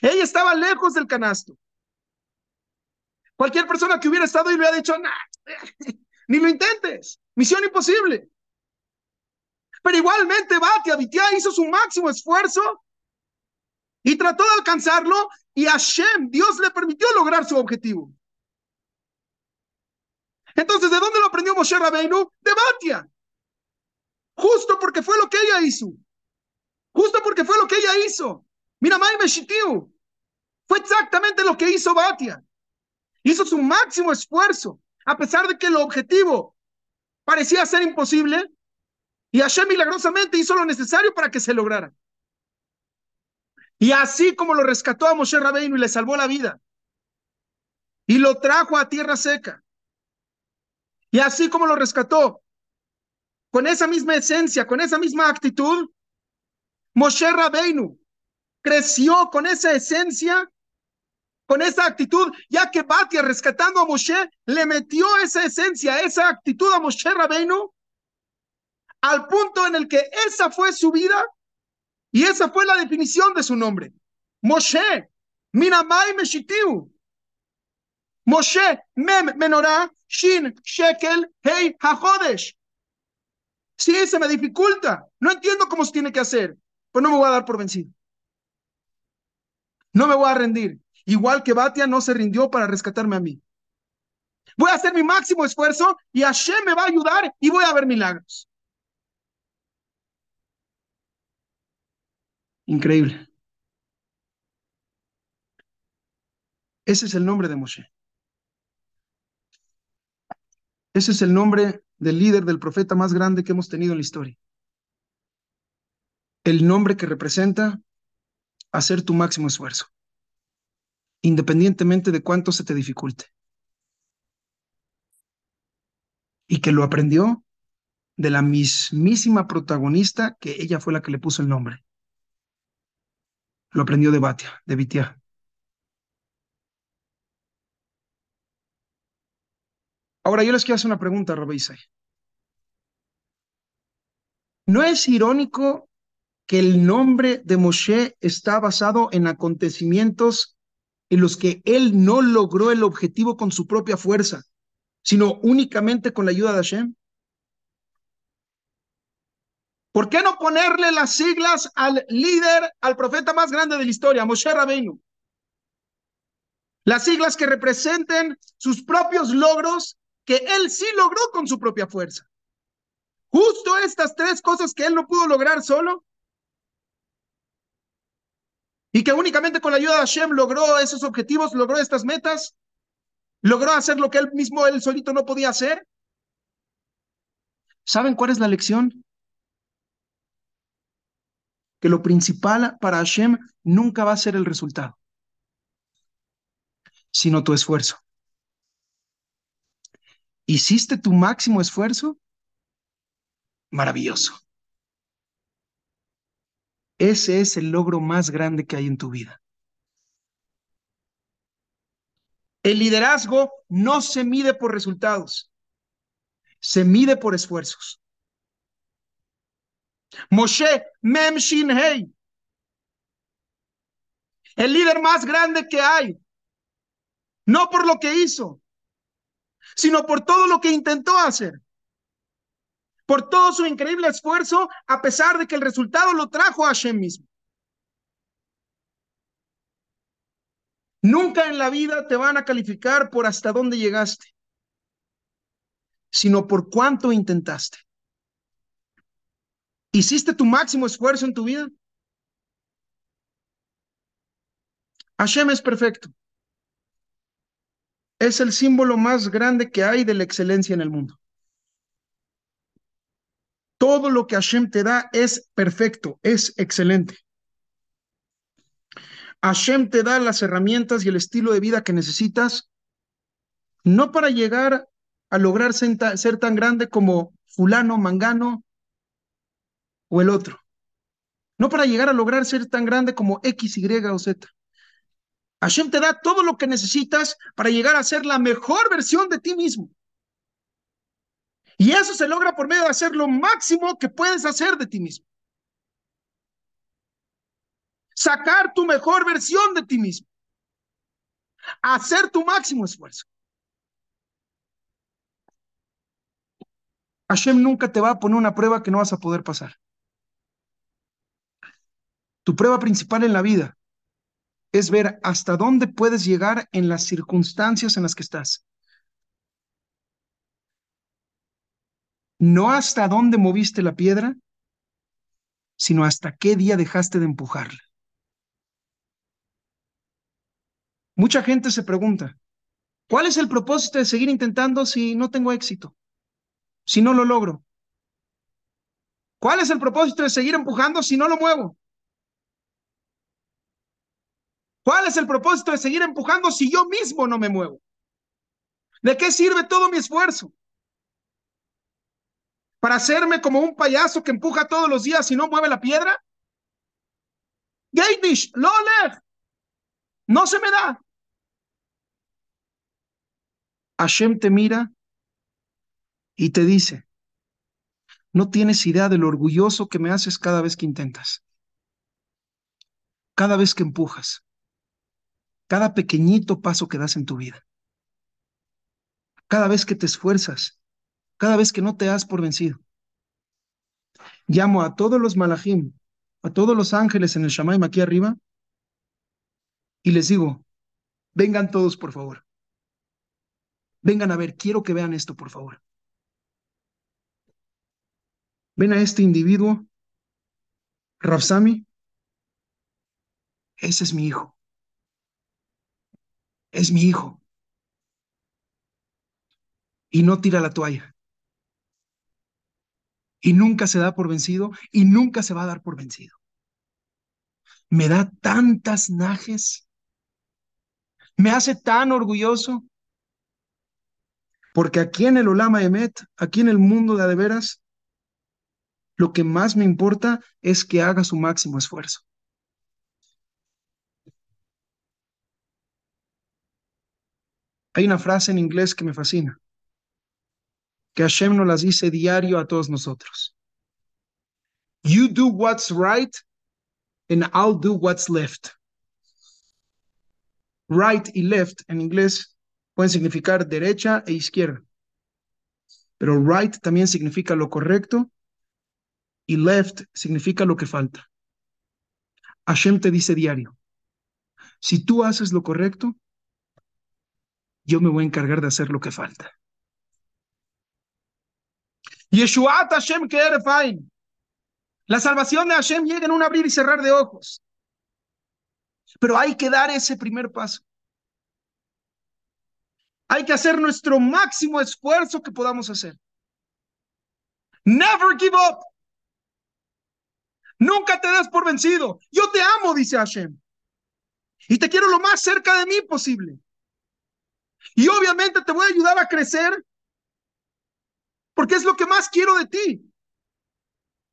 Ella estaba lejos del canasto. Cualquier persona que hubiera estado y le hubiera dicho, ni lo intentes, misión imposible. Pero igualmente Batia, Batia hizo su máximo esfuerzo y trató de alcanzarlo y Hashem, Dios le permitió lograr su objetivo. Entonces, ¿de dónde lo aprendió Moshe Rabbeinu? De Batia. Justo porque fue lo que ella hizo. Justo porque fue lo que ella hizo. Mira, Mai Meshitiu. Fue exactamente lo que hizo Batia. Hizo su máximo esfuerzo, a pesar de que el objetivo parecía ser imposible, y Hashem milagrosamente hizo lo necesario para que se lograra. Y así como lo rescató a Moshe Rabbeinu y le salvó la vida, y lo trajo a tierra seca, y así como lo rescató, con esa misma esencia, con esa misma actitud, Moshe Rabbeinu creció con esa esencia, con esa actitud, ya que Batia rescatando a Moshe, le metió esa esencia, esa actitud a Moshe Rabbeinu, al punto en el que esa fue su vida y esa fue la definición de su nombre. Moshe, Minamai Meshitiu. Moshe, Mem, Menorah, Shin, Shekel, Hey, HaJodesh. Sí, se me dificulta. No entiendo cómo se tiene que hacer, pero no me voy a dar por vencido. No me voy a rendir. Igual que Batia no se rindió para rescatarme a mí. Voy a hacer mi máximo esfuerzo y Hashem me va a ayudar y voy a ver milagros. Increíble. Ese es el nombre de Moshe. Ese es el nombre del líder, del profeta más grande que hemos tenido en la historia. El nombre que representa hacer tu máximo esfuerzo, independientemente de cuánto se te dificulte. Y que lo aprendió de la mismísima protagonista que ella fue la que le puso el nombre. Lo aprendió de Batia, de Vitia. Ahora yo les quiero hacer una pregunta, Rabbi Isai. ¿No es irónico que el nombre de Moshe está basado en acontecimientos en los que él no logró el objetivo con su propia fuerza, sino únicamente con la ayuda de Hashem? ¿Por qué no ponerle las siglas al líder, al profeta más grande de la historia, Moshe Rabbeinu? Las siglas que representen sus propios logros que él sí logró con su propia fuerza. Justo estas tres cosas que él no pudo lograr solo y que únicamente con la ayuda de Hashem logró esos objetivos, logró estas metas, logró hacer lo que él mismo, él solito no podía hacer. ¿Saben cuál es la lección? Que lo principal para Hashem nunca va a ser el resultado, sino tu esfuerzo. ¿Hiciste tu máximo esfuerzo? Maravilloso. Ese es el logro más grande que hay en tu vida. El liderazgo no se mide por resultados, se mide por esfuerzos. Moshe Mem el líder más grande que hay, no por lo que hizo, sino por todo lo que intentó hacer. Por todo su increíble esfuerzo, a pesar de que el resultado lo trajo a Hashem mismo. Nunca en la vida te van a calificar por hasta dónde llegaste, sino por cuánto intentaste. ¿Hiciste tu máximo esfuerzo en tu vida? Hashem es perfecto es el símbolo más grande que hay de la excelencia en el mundo. Todo lo que Hashem te da es perfecto, es excelente. Hashem te da las herramientas y el estilo de vida que necesitas, no para llegar a lograr ser tan grande como fulano, mangano o el otro. No para llegar a lograr ser tan grande como X, Y o Z. Hashem te da todo lo que necesitas para llegar a ser la mejor versión de ti mismo. Y eso se logra por medio de hacer lo máximo que puedes hacer de ti mismo. Sacar tu mejor versión de ti mismo. Hacer tu máximo esfuerzo. Hashem nunca te va a poner una prueba que no vas a poder pasar. Tu prueba principal en la vida es ver hasta dónde puedes llegar en las circunstancias en las que estás. No hasta dónde moviste la piedra, sino hasta qué día dejaste de empujarla. Mucha gente se pregunta, ¿cuál es el propósito de seguir intentando si no tengo éxito? Si no lo logro. ¿Cuál es el propósito de seguir empujando si no lo muevo? ¿Cuál es el propósito de seguir empujando si yo mismo no me muevo? ¿De qué sirve todo mi esfuerzo? ¿Para hacerme como un payaso que empuja todos los días y no mueve la piedra? Gaitish, Loler, no se me da. Hashem te mira y te dice, no tienes idea de lo orgulloso que me haces cada vez que intentas, cada vez que empujas cada pequeñito paso que das en tu vida. cada vez que te esfuerzas, cada vez que no te das por vencido. Llamo a todos los malachim, a todos los ángeles en el Shamaim aquí arriba, y les digo, vengan todos, por favor. Vengan a ver, quiero que vean esto, por favor. Ven a este individuo, Rafsami. Ese es mi hijo. Es mi hijo. Y no tira la toalla. Y nunca se da por vencido y nunca se va a dar por vencido. Me da tantas najes. Me hace tan orgulloso. Porque aquí en el Olama Emet, aquí en el mundo de adeveras, lo que más me importa es que haga su máximo esfuerzo. Hay una frase en inglés que me fascina, que Hashem nos las dice diario a todos nosotros. You do what's right and I'll do what's left. Right y left en inglés pueden significar derecha e izquierda, pero right también significa lo correcto y left significa lo que falta. Hashem te dice diario, si tú haces lo correcto, yo me voy a encargar de hacer lo que falta. Yeshuat Hashem Kerefain. La salvación de Hashem llega en un abrir y cerrar de ojos. Pero hay que dar ese primer paso. Hay que hacer nuestro máximo esfuerzo que podamos hacer. Never give up. Nunca te des por vencido. Yo te amo, dice Hashem. Y te quiero lo más cerca de mí posible. Y obviamente te voy a ayudar a crecer porque es lo que más quiero de ti.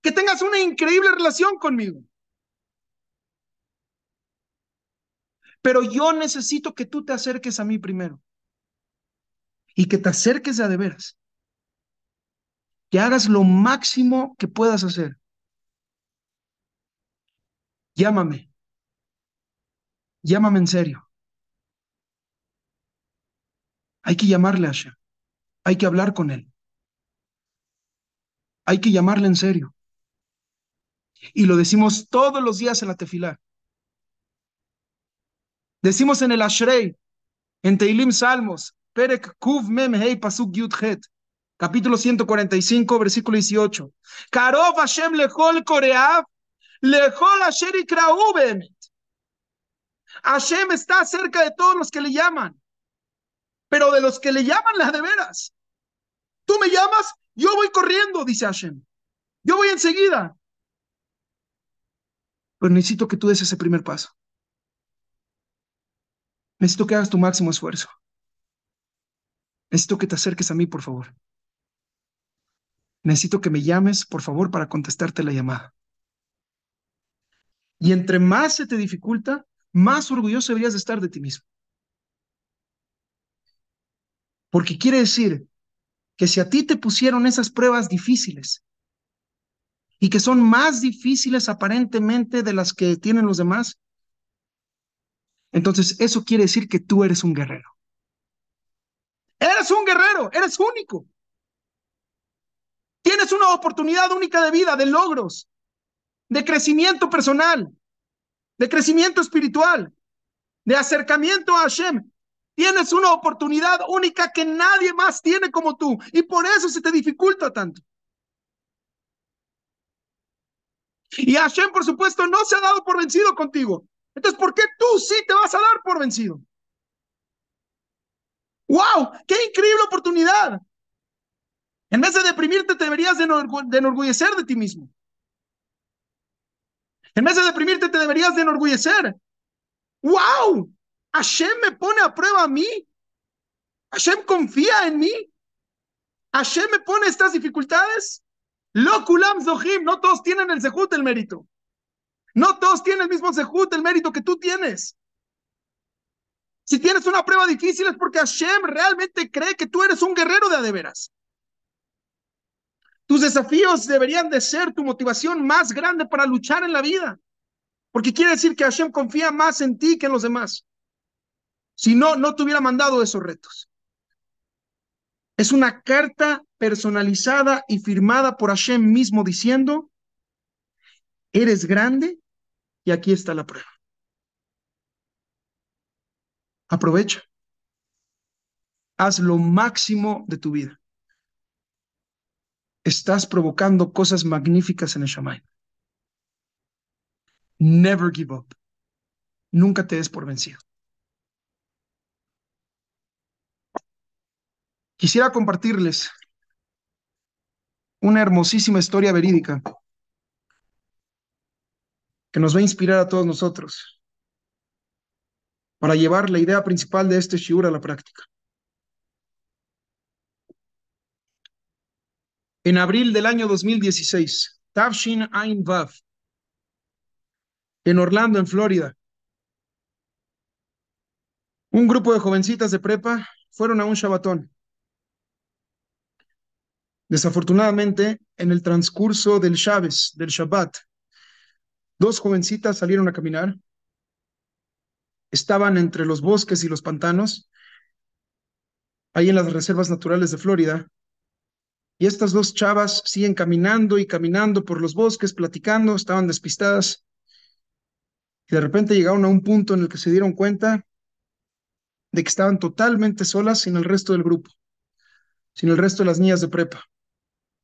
Que tengas una increíble relación conmigo. Pero yo necesito que tú te acerques a mí primero. Y que te acerques a de veras. Que hagas lo máximo que puedas hacer. Llámame. Llámame en serio. Hay que llamarle a Hashem. Hay que hablar con él. Hay que llamarle en serio. Y lo decimos todos los días en la tefilá. Decimos en el Ashrei, en Teilim Salmos, Perek Kuv Mem Hei Pasuk Yud Het, capítulo 145, versículo 18. Karov Hashem lechol koreav, lechol asher. Hashem está cerca de todos los que le llaman pero de los que le llaman las de veras. Tú me llamas, yo voy corriendo, dice Hashem. Yo voy enseguida. Pero necesito que tú des ese primer paso. Necesito que hagas tu máximo esfuerzo. Necesito que te acerques a mí, por favor. Necesito que me llames, por favor, para contestarte la llamada. Y entre más se te dificulta, más orgulloso deberías de estar de ti mismo. Porque quiere decir que si a ti te pusieron esas pruebas difíciles y que son más difíciles aparentemente de las que tienen los demás, entonces eso quiere decir que tú eres un guerrero. Eres un guerrero, eres único. Tienes una oportunidad única de vida, de logros, de crecimiento personal, de crecimiento espiritual, de acercamiento a Hashem. Tienes una oportunidad única que nadie más tiene como tú y por eso se te dificulta tanto. Y Hashem, por supuesto, no se ha dado por vencido contigo. Entonces, ¿por qué tú sí te vas a dar por vencido? ¡Wow! ¡Qué increíble oportunidad! En vez de deprimirte, te deberías de, enorgullecer de ti mismo. En vez de deprimirte, te deberías de enorgullecer. ¡Wow! Hashem me pone a prueba a mí. Hashem confía en mí. Hashem me pone estas dificultades. Lo kulam zohim, no todos tienen el zehut, el mérito. No todos tienen el mismo zehut, el mérito que tú tienes. Si tienes una prueba difícil es porque Hashem realmente cree que tú eres un guerrero de adeveras. Tus desafíos deberían de ser tu motivación más grande para luchar en la vida. Porque quiere decir que Hashem confía más en ti que en los demás. Si no, no te hubiera mandado esos retos. Es una carta personalizada y firmada por Hashem mismo diciendo, eres grande y aquí está la prueba. Aprovecha. Haz lo máximo de tu vida. Estás provocando cosas magníficas en el Shammai. Never give up. Nunca te des por vencido. Quisiera compartirles una hermosísima historia verídica que nos va a inspirar a todos nosotros para llevar la idea principal de este shiur a la práctica. En abril del año 2016, Tavshin Ain Vav, en Orlando, en Florida, un grupo de jovencitas de prepa fueron a un Shabbatón. Desafortunadamente, en el transcurso del Shabbat, del Shabbat, dos jovencitas salieron a caminar. Estaban entre los bosques y los pantanos, ahí en las reservas naturales de Florida, y estas dos chavas siguen caminando y caminando por los bosques, platicando, estaban despistadas, y de repente llegaron a un punto en el que se dieron cuenta de que estaban totalmente solas sin el resto del grupo, sin el resto de las niñas de prepa,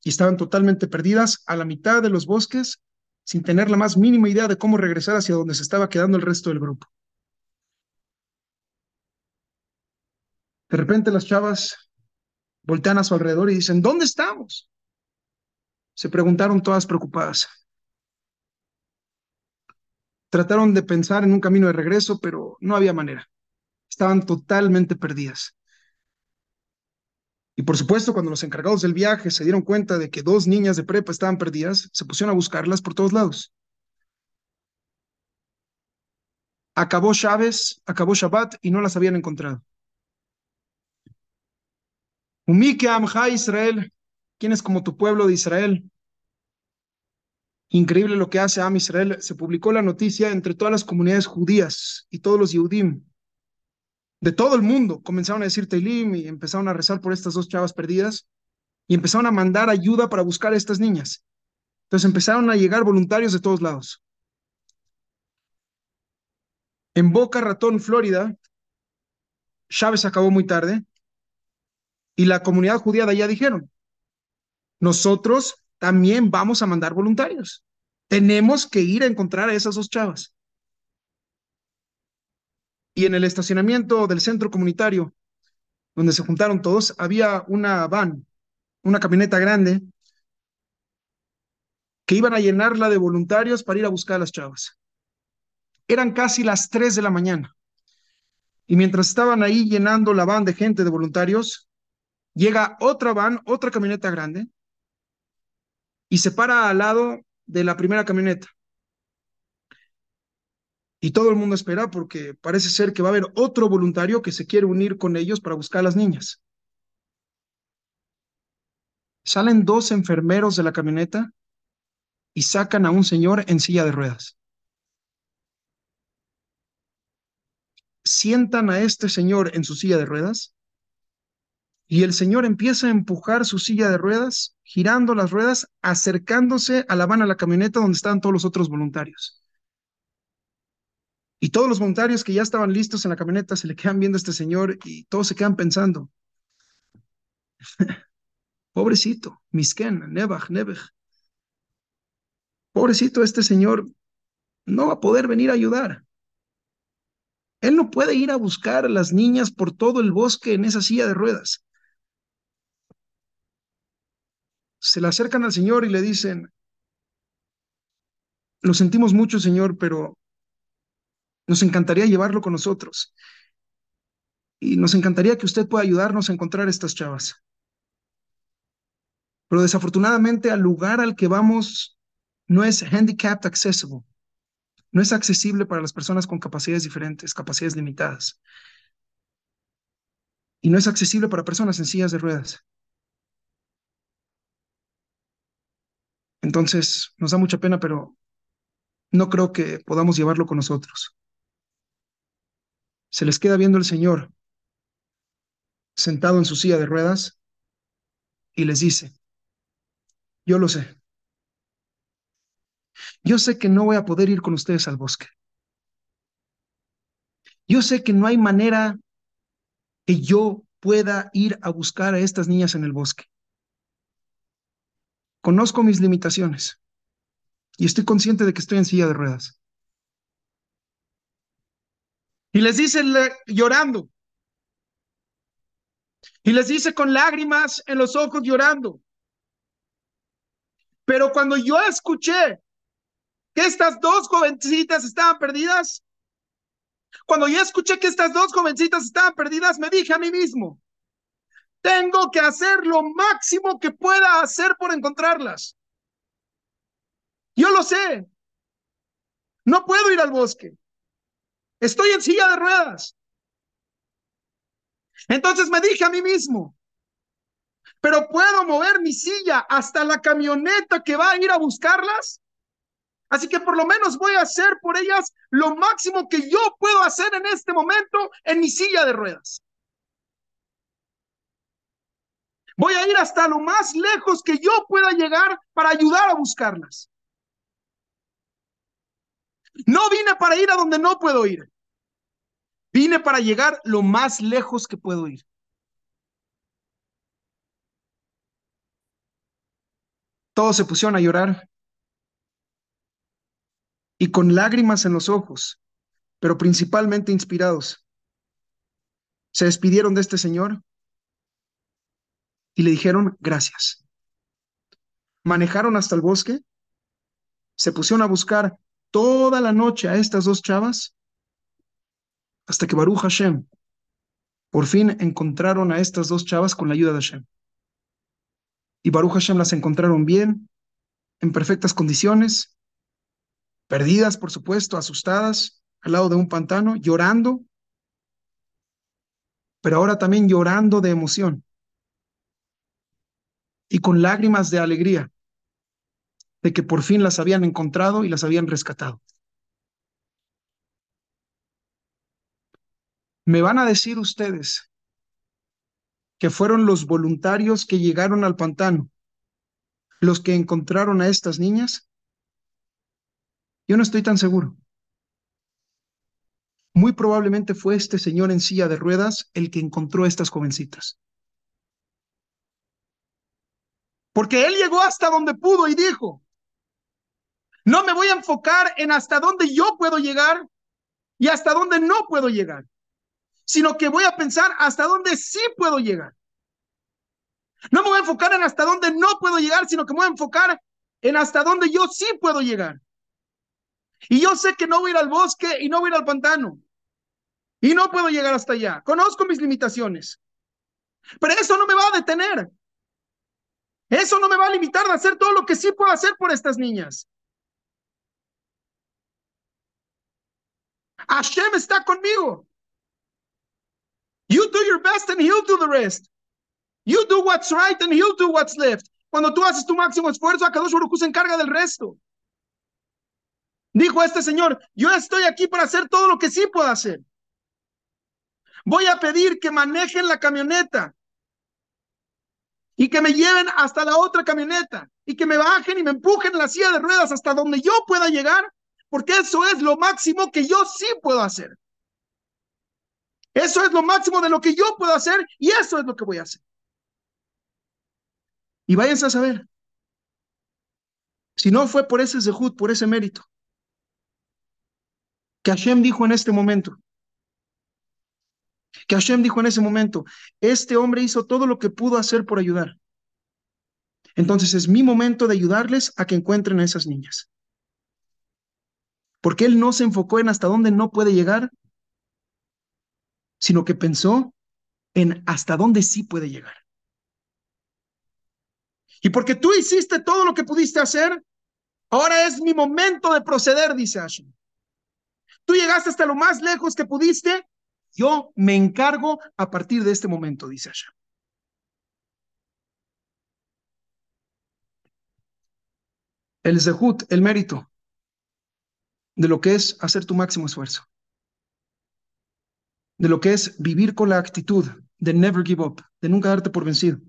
y estaban totalmente perdidas a la mitad de los bosques, sin tener la más mínima idea de cómo regresar hacia donde se estaba quedando el resto del grupo. De repente las chavas voltean a su alrededor y dicen, ¿dónde estamos? Se preguntaron todas preocupadas. Trataron de pensar en un camino de regreso, pero no había manera. Estaban totalmente perdidas. Y por supuesto, cuando los encargados del viaje se dieron cuenta de que dos niñas de prepa estaban perdidas, se pusieron a buscarlas por todos lados. Acabó Chávez, acabó Shabbat y no las habían encontrado. Umike Amja Israel, ¿quién es como tu pueblo de Israel? Increíble lo que hace Am Israel. Se publicó la noticia entre todas las comunidades judías y todos los Yehudim de todo el mundo. Comenzaron a decir Teilim y empezaron a rezar por estas dos chavas perdidas y empezaron a mandar ayuda para buscar a estas niñas. Entonces empezaron a llegar voluntarios de todos lados. En Boca Ratón, Florida, Chávez acabó muy tarde y la comunidad judía de allá dijeron, nosotros también vamos a mandar voluntarios. Tenemos que ir a encontrar a esas dos chavas. Y en el estacionamiento del centro comunitario, donde se juntaron todos, había una van, una camioneta grande, que iban a llenarla de voluntarios para ir a buscar a las chavas. Eran casi las 3 de la mañana. Y mientras estaban ahí llenando la van de gente de voluntarios, llega otra van, otra camioneta grande, y se para al lado de la primera camioneta. Y todo el mundo espera porque parece ser que va a haber otro voluntario que se quiere unir con ellos para buscar a las niñas. Salen dos enfermeros de la camioneta y sacan a un señor en silla de ruedas. Sientan a este señor en su silla de ruedas y el señor empieza a empujar su silla de ruedas, girando las ruedas, acercándose a la van a la camioneta donde estaban todos los otros voluntarios. Y todos los voluntarios que ya estaban listos en la camioneta se le quedan viendo a este señor y todos se quedan pensando. Pobrecito, Misken, Nebach, Nebech. Pobrecito, este señor no va a poder venir a ayudar. Él no puede ir a buscar a las niñas por todo el bosque en esa silla de ruedas. se le acercan al Señor y le dicen, lo sentimos mucho, Señor, pero nos encantaría llevarlo con nosotros. Y nos encantaría que usted pueda ayudarnos a encontrar estas chavas. Pero desafortunadamente al lugar al que vamos no es handicapped accessible. No es accesible para las personas con capacidades diferentes, capacidades limitadas. Y no es accesible para personas en sillas de ruedas. Entonces, nos da mucha pena, pero no creo que podamos llevarlo con nosotros. Se les queda viendo el Señor sentado en su silla de ruedas y les dice, yo lo sé. Yo sé que no voy a poder ir con ustedes al bosque. Yo sé que no hay manera que yo pueda ir a buscar a estas niñas en el bosque. Conozco mis limitaciones y estoy consciente de que estoy en silla de ruedas. Y les dice llorando. Y les dice con lágrimas en los ojos llorando. Pero cuando yo escuché que estas dos jovencitas estaban perdidas, cuando yo escuché que estas dos jovencitas estaban perdidas, me dije a mí mismo, tengo que hacer lo máximo que pueda hacer por encontrarlas. Yo lo sé. No puedo ir al bosque. Estoy en silla de ruedas. Entonces me dije a mí mismo, pero puedo mover mi silla hasta la camioneta que va a ir a buscarlas. Así que por lo menos voy a hacer por ellas lo máximo que yo puedo hacer en este momento en mi silla de ruedas. Voy a ir hasta lo más lejos que yo pueda llegar para ayudar a buscarlas. No vine para ir a donde no puedo ir. Vine para llegar lo más lejos que puedo ir. Todos se pusieron a llorar y con lágrimas en los ojos, pero principalmente inspirados. Se despidieron de este señor y le dijeron gracias. Manejaron hasta el bosque, se pusieron a buscar toda la noche a estas dos chavas, hasta que Baruch Hashem por fin encontraron a estas dos chavas con la ayuda de Hashem. Y Baruch Hashem las encontraron bien, en perfectas condiciones, perdidas, por supuesto, asustadas, al lado de un pantano, llorando, pero ahora también llorando de emoción y con lágrimas de alegría de que por fin las habían encontrado y las habían rescatado. Me van a decir ustedes que fueron los voluntarios que llegaron al pantano los que encontraron a estas niñas. Yo no estoy tan seguro. Muy probablemente fue este señor en silla de ruedas el que encontró a estas jovencitas. Porque él llegó hasta donde pudo y dijo, no me voy a enfocar en hasta dónde yo puedo llegar y hasta dónde no puedo llegar, sino que voy a pensar hasta dónde sí puedo llegar. No me voy a enfocar en hasta dónde no puedo llegar, sino que me voy a enfocar en hasta dónde yo sí puedo llegar. Y yo sé que no voy a ir al bosque y no voy a ir al pantano. Y no puedo llegar hasta allá. Conozco mis limitaciones. Pero eso no me va a detener. Eso no me va a limitar de hacer todo lo que sí puedo hacer por estas niñas. Hashem está conmigo. You do your best and he'll do the rest. You do what's right and he'll do what's left. Cuando tú haces tu máximo esfuerzo, Akadosh Baruj se encarga del resto. Dijo este señor, yo estoy aquí para hacer todo lo que sí puedo hacer. Voy a pedir que manejen la camioneta y que me lleven hasta la otra camioneta y que me bajen y me empujen en la silla de ruedas hasta donde yo pueda llegar porque eso es lo máximo que yo sí puedo hacer. Eso es lo máximo de lo que yo puedo hacer y eso es lo que voy a hacer. Y váyanse a saber. Si no fue por ese zehut, por ese mérito, que Hashem dijo en este momento, que Hashem dijo en ese momento, este hombre hizo todo lo que pudo hacer por ayudar. Entonces es mi momento de ayudarles a que encuentren a esas niñas porque él no se enfocó en hasta dónde no puede llegar, sino que pensó en hasta dónde sí puede llegar. Y porque tú hiciste todo lo que pudiste hacer, ahora es mi momento de proceder, dice Hashem. Tú llegaste hasta lo más lejos que pudiste, yo me encargo a partir de este momento, dice Hashem. El zehut, el mérito, de lo que es hacer tu máximo esfuerzo, de lo que es vivir con la actitud de never give up, de nunca darte por vencido.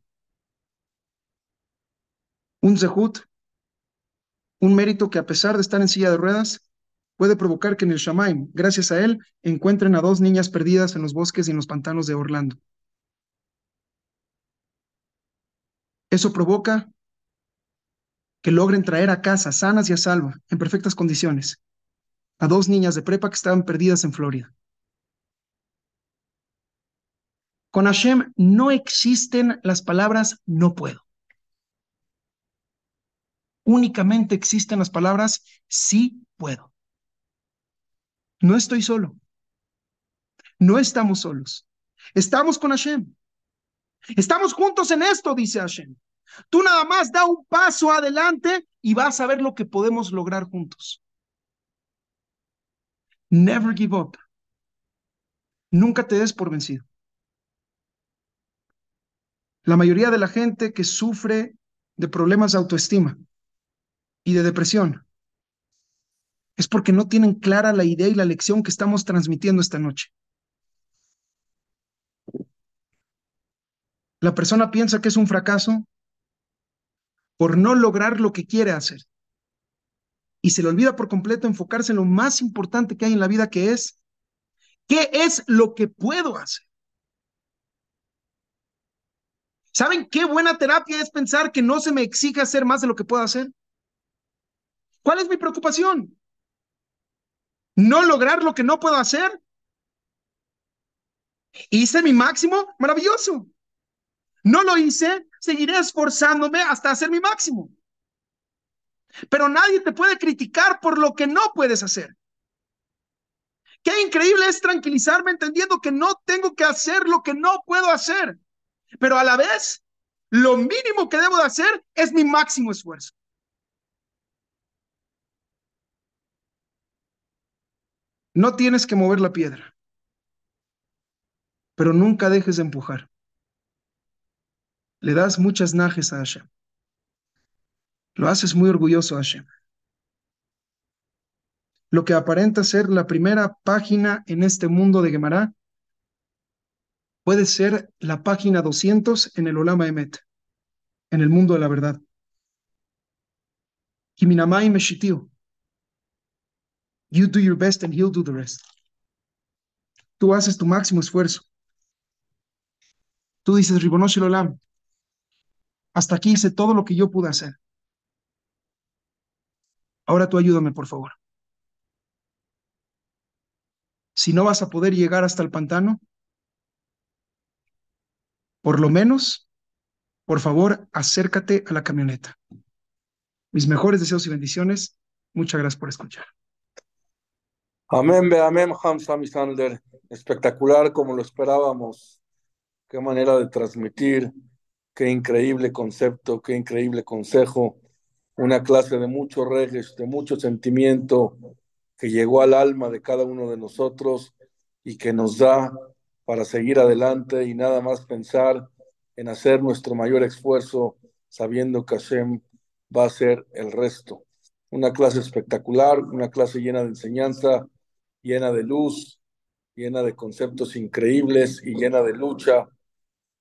un zehut, un mérito que a pesar de estar en silla de ruedas, puede provocar que en el Shamaim, gracias a él, encuentren a dos niñas perdidas en los bosques y en los pantanos de Orlando. Eso provoca que logren traer a casa sanas y a salvo, en perfectas condiciones, a dos niñas de prepa que estaban perdidas en Florida. Con Hashem no existen las palabras no puedo. Únicamente existen las palabras sí puedo. No estoy solo. No estamos solos. Estamos con Hashem. Estamos juntos en esto, dice Hashem. Tú nada más da un paso adelante y vas a ver lo que podemos lograr juntos. Never give up. Nunca te des por vencido. La mayoría de la gente que sufre de problemas de autoestima y de depresión es porque no tienen clara la idea y la lección que estamos transmitiendo esta noche. La persona piensa que es un fracaso por no lograr lo que quiere hacer. Y se le olvida por completo enfocarse en lo más importante que hay en la vida, que es, ¿qué es lo que puedo hacer? ¿Saben qué buena terapia es pensar que no se me exige hacer más de lo que puedo hacer? ¿Cuál es mi preocupación? ¿No lograr lo que no puedo hacer? ¿Hice mi máximo? Maravilloso. No lo hice, seguiré esforzándome hasta hacer mi máximo. Pero nadie te puede criticar por lo que no puedes hacer. Qué increíble es tranquilizarme entendiendo que no tengo que hacer lo que no puedo hacer. Pero a la vez, lo mínimo que debo de hacer es mi máximo esfuerzo. No tienes que mover la piedra, pero nunca dejes de empujar le das muchas najes a Hashem. Lo haces muy orgulloso Hashem. Lo que aparenta ser la primera página en este mundo de Gemara puede ser la página 200 en el Olama Emet, en el mundo de la verdad. Himinamai Meshitiu. You do your best and he'll do the rest. Tú haces tu máximo esfuerzo. Tú dices, Ribonosh Olam, hasta aquí hice todo lo que yo pude hacer. Ahora tú ayúdame, por favor. Si no vas a poder llegar hasta el pantano, por lo menos, por favor, acércate a la camioneta. Mis mejores deseos y bendiciones. Muchas gracias por escuchar. Amén, amén, Hamza Sander. Espectacular como lo esperábamos. Qué manera de transmitir Qué increíble concepto, qué increíble consejo. Una clase de mucho reges, de mucho sentimiento que llegó al alma de cada uno de nosotros y que nos da para seguir adelante y nada más pensar en hacer nuestro mayor esfuerzo sabiendo que Hashem va a hacer el resto. Una clase espectacular, una clase llena de enseñanza, llena de luz, llena de conceptos increíbles y llena de lucha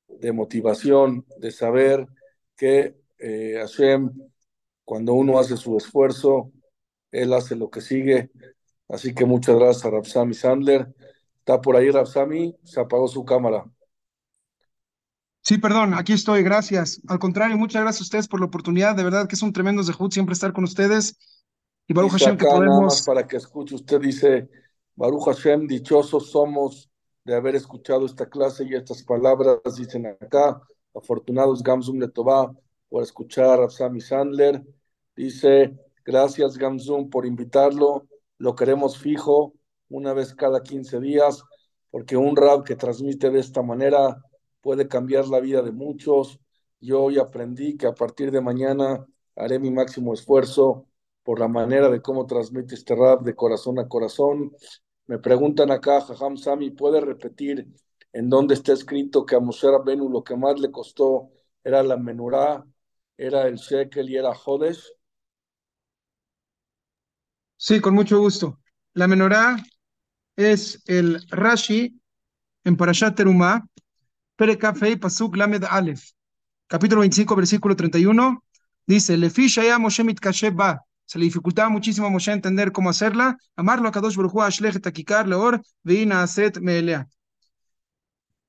de motivación, de saber que eh, Hashem, cuando uno hace su esfuerzo, él hace lo que sigue. Así que muchas gracias a Rapsami Sandler. Está por ahí Rapsami, se apagó su cámara. Sí, perdón, aquí estoy, gracias. Al contrario, muchas gracias a ustedes por la oportunidad. De verdad que es un tremendo zehut siempre estar con ustedes. Y Baruch Hashem que podemos. para que escuche, usted dice, Baruch Hashem, dichosos somos de haber escuchado esta clase y estas palabras, dicen acá, afortunados Gamzum Letová por escuchar a Sami Sandler. Dice, gracias Gamzum por invitarlo, lo queremos fijo una vez cada 15 días, porque un rap que transmite de esta manera puede cambiar la vida de muchos. Yo hoy aprendí que a partir de mañana haré mi máximo esfuerzo por la manera de cómo transmite este rap de corazón a corazón me preguntan acá, Jajam Sami, ¿puede repetir en dónde está escrito que a Moshe Benu lo que más le costó era la menurá, era el shekel y era Jodes? Sí, con mucho gusto. La menorá es el Rashi en Parashat Terumá, Perekafei Pasuk Lamed Aleph, capítulo 25, versículo 31. Dice, le ya Moshe ba. Se le dificultaba muchísimo a Moshe entender cómo hacerla. Amarlo a Kadosh Baruch Hu, Ashlech Takikar Leor, Veina Aset Meelea.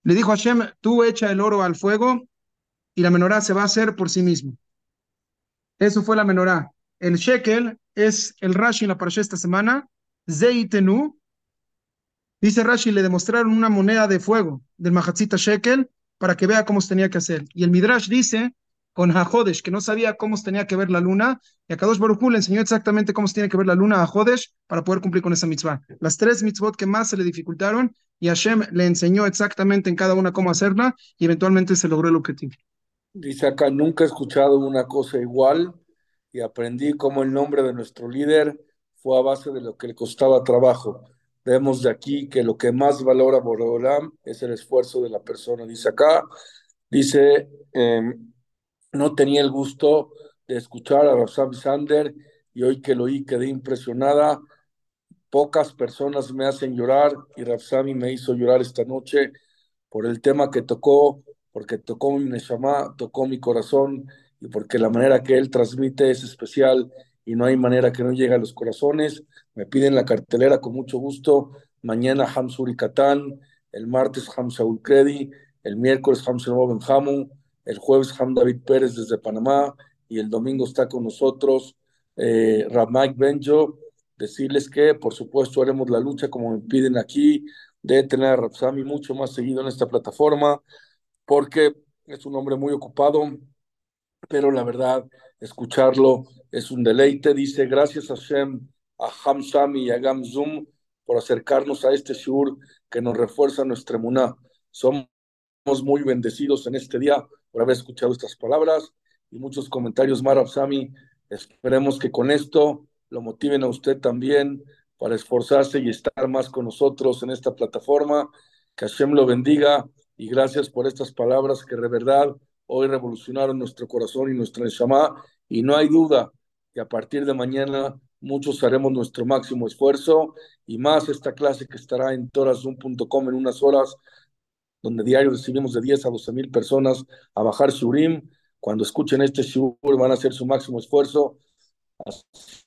Le dijo a Hashem, tú echa el oro al fuego y la menorá se va a hacer por sí mismo. Eso fue la menorá. El shekel es el Rashi en la parasha esta semana. Zeitenu. Dice Rashi, le demostraron una moneda de fuego del Mahatzita shekel para que vea cómo se tenía que hacer. Y el Midrash dice con Hajodesh, que no sabía cómo se tenía que ver la luna, y a Kadosh Baruj le enseñó exactamente cómo se tiene que ver la luna a Jodesh para poder cumplir con esa mitzvah. Las tres mitzvot que más se le dificultaron, y Hashem le enseñó exactamente en cada una cómo hacerla, y eventualmente se logró el objetivo. Dice acá, nunca he escuchado una cosa igual, aprendí cómo el nombre de nuestro líder fue a base de lo que le costaba trabajo. Vemos de aquí que lo que más valora Borolam es el esfuerzo de la persona. Dice acá, dice... Em, no tenía el gusto de escuchar a Rafsami Sander y hoy que lo oí quedé impresionada. Pocas personas me hacen llorar y Rafsami me hizo llorar esta noche por el tema que tocó, porque tocó mi neshama, tocó mi corazón y porque la manera que él transmite es especial y no hay manera que no llegue a los corazones. Me piden la cartelera con mucho gusto. Mañana Hamsuri Katán, el martes Hamsaul Kredi, el miércoles Hamsur Benjamin, el jueves Ham David Pérez desde Panamá y el domingo está con nosotros eh, Ramike Benjo. Decirles que, por supuesto, haremos la lucha como me piden aquí de tener a Rapsami mucho más seguido en esta plataforma, porque es un hombre muy ocupado, pero la verdad, escucharlo es un deleite. Dice, gracias a Shem, a Hamsami y a Gamzum por acercarnos a este shur que nos refuerza nuestra emuná. Somos muy bendecidos en este día por haber escuchado estas palabras y muchos comentarios, Mara Sami. Esperemos que con esto lo motiven a usted también para esforzarse y estar más con nosotros en esta plataforma. Que Hashem lo bendiga y gracias por estas palabras que de verdad hoy revolucionaron nuestro corazón y nuestra neshama. Y no hay duda que a partir de mañana muchos haremos nuestro máximo esfuerzo y más esta clase que estará en torazoom.com en unas horas donde diario recibimos de 10 a 12 mil personas a bajar Shurim. Cuando escuchen este Shur van a hacer su máximo esfuerzo. Así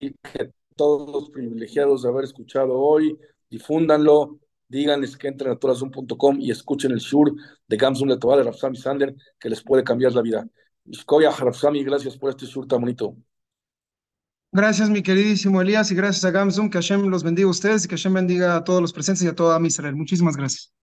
que todos los privilegiados de haber escuchado hoy, difúndanlo, díganles que entren a torazun.com y escuchen el Shur de Gamsun Letoval Rafsami Sander, que les puede cambiar la vida. Ishkoya Rafsami, gracias por este Shur tan bonito. Gracias, mi queridísimo Elías, y gracias a Gamsun, que Hashem los bendiga a ustedes y que Hashem bendiga a todos los presentes y a toda Israel. Muchísimas gracias.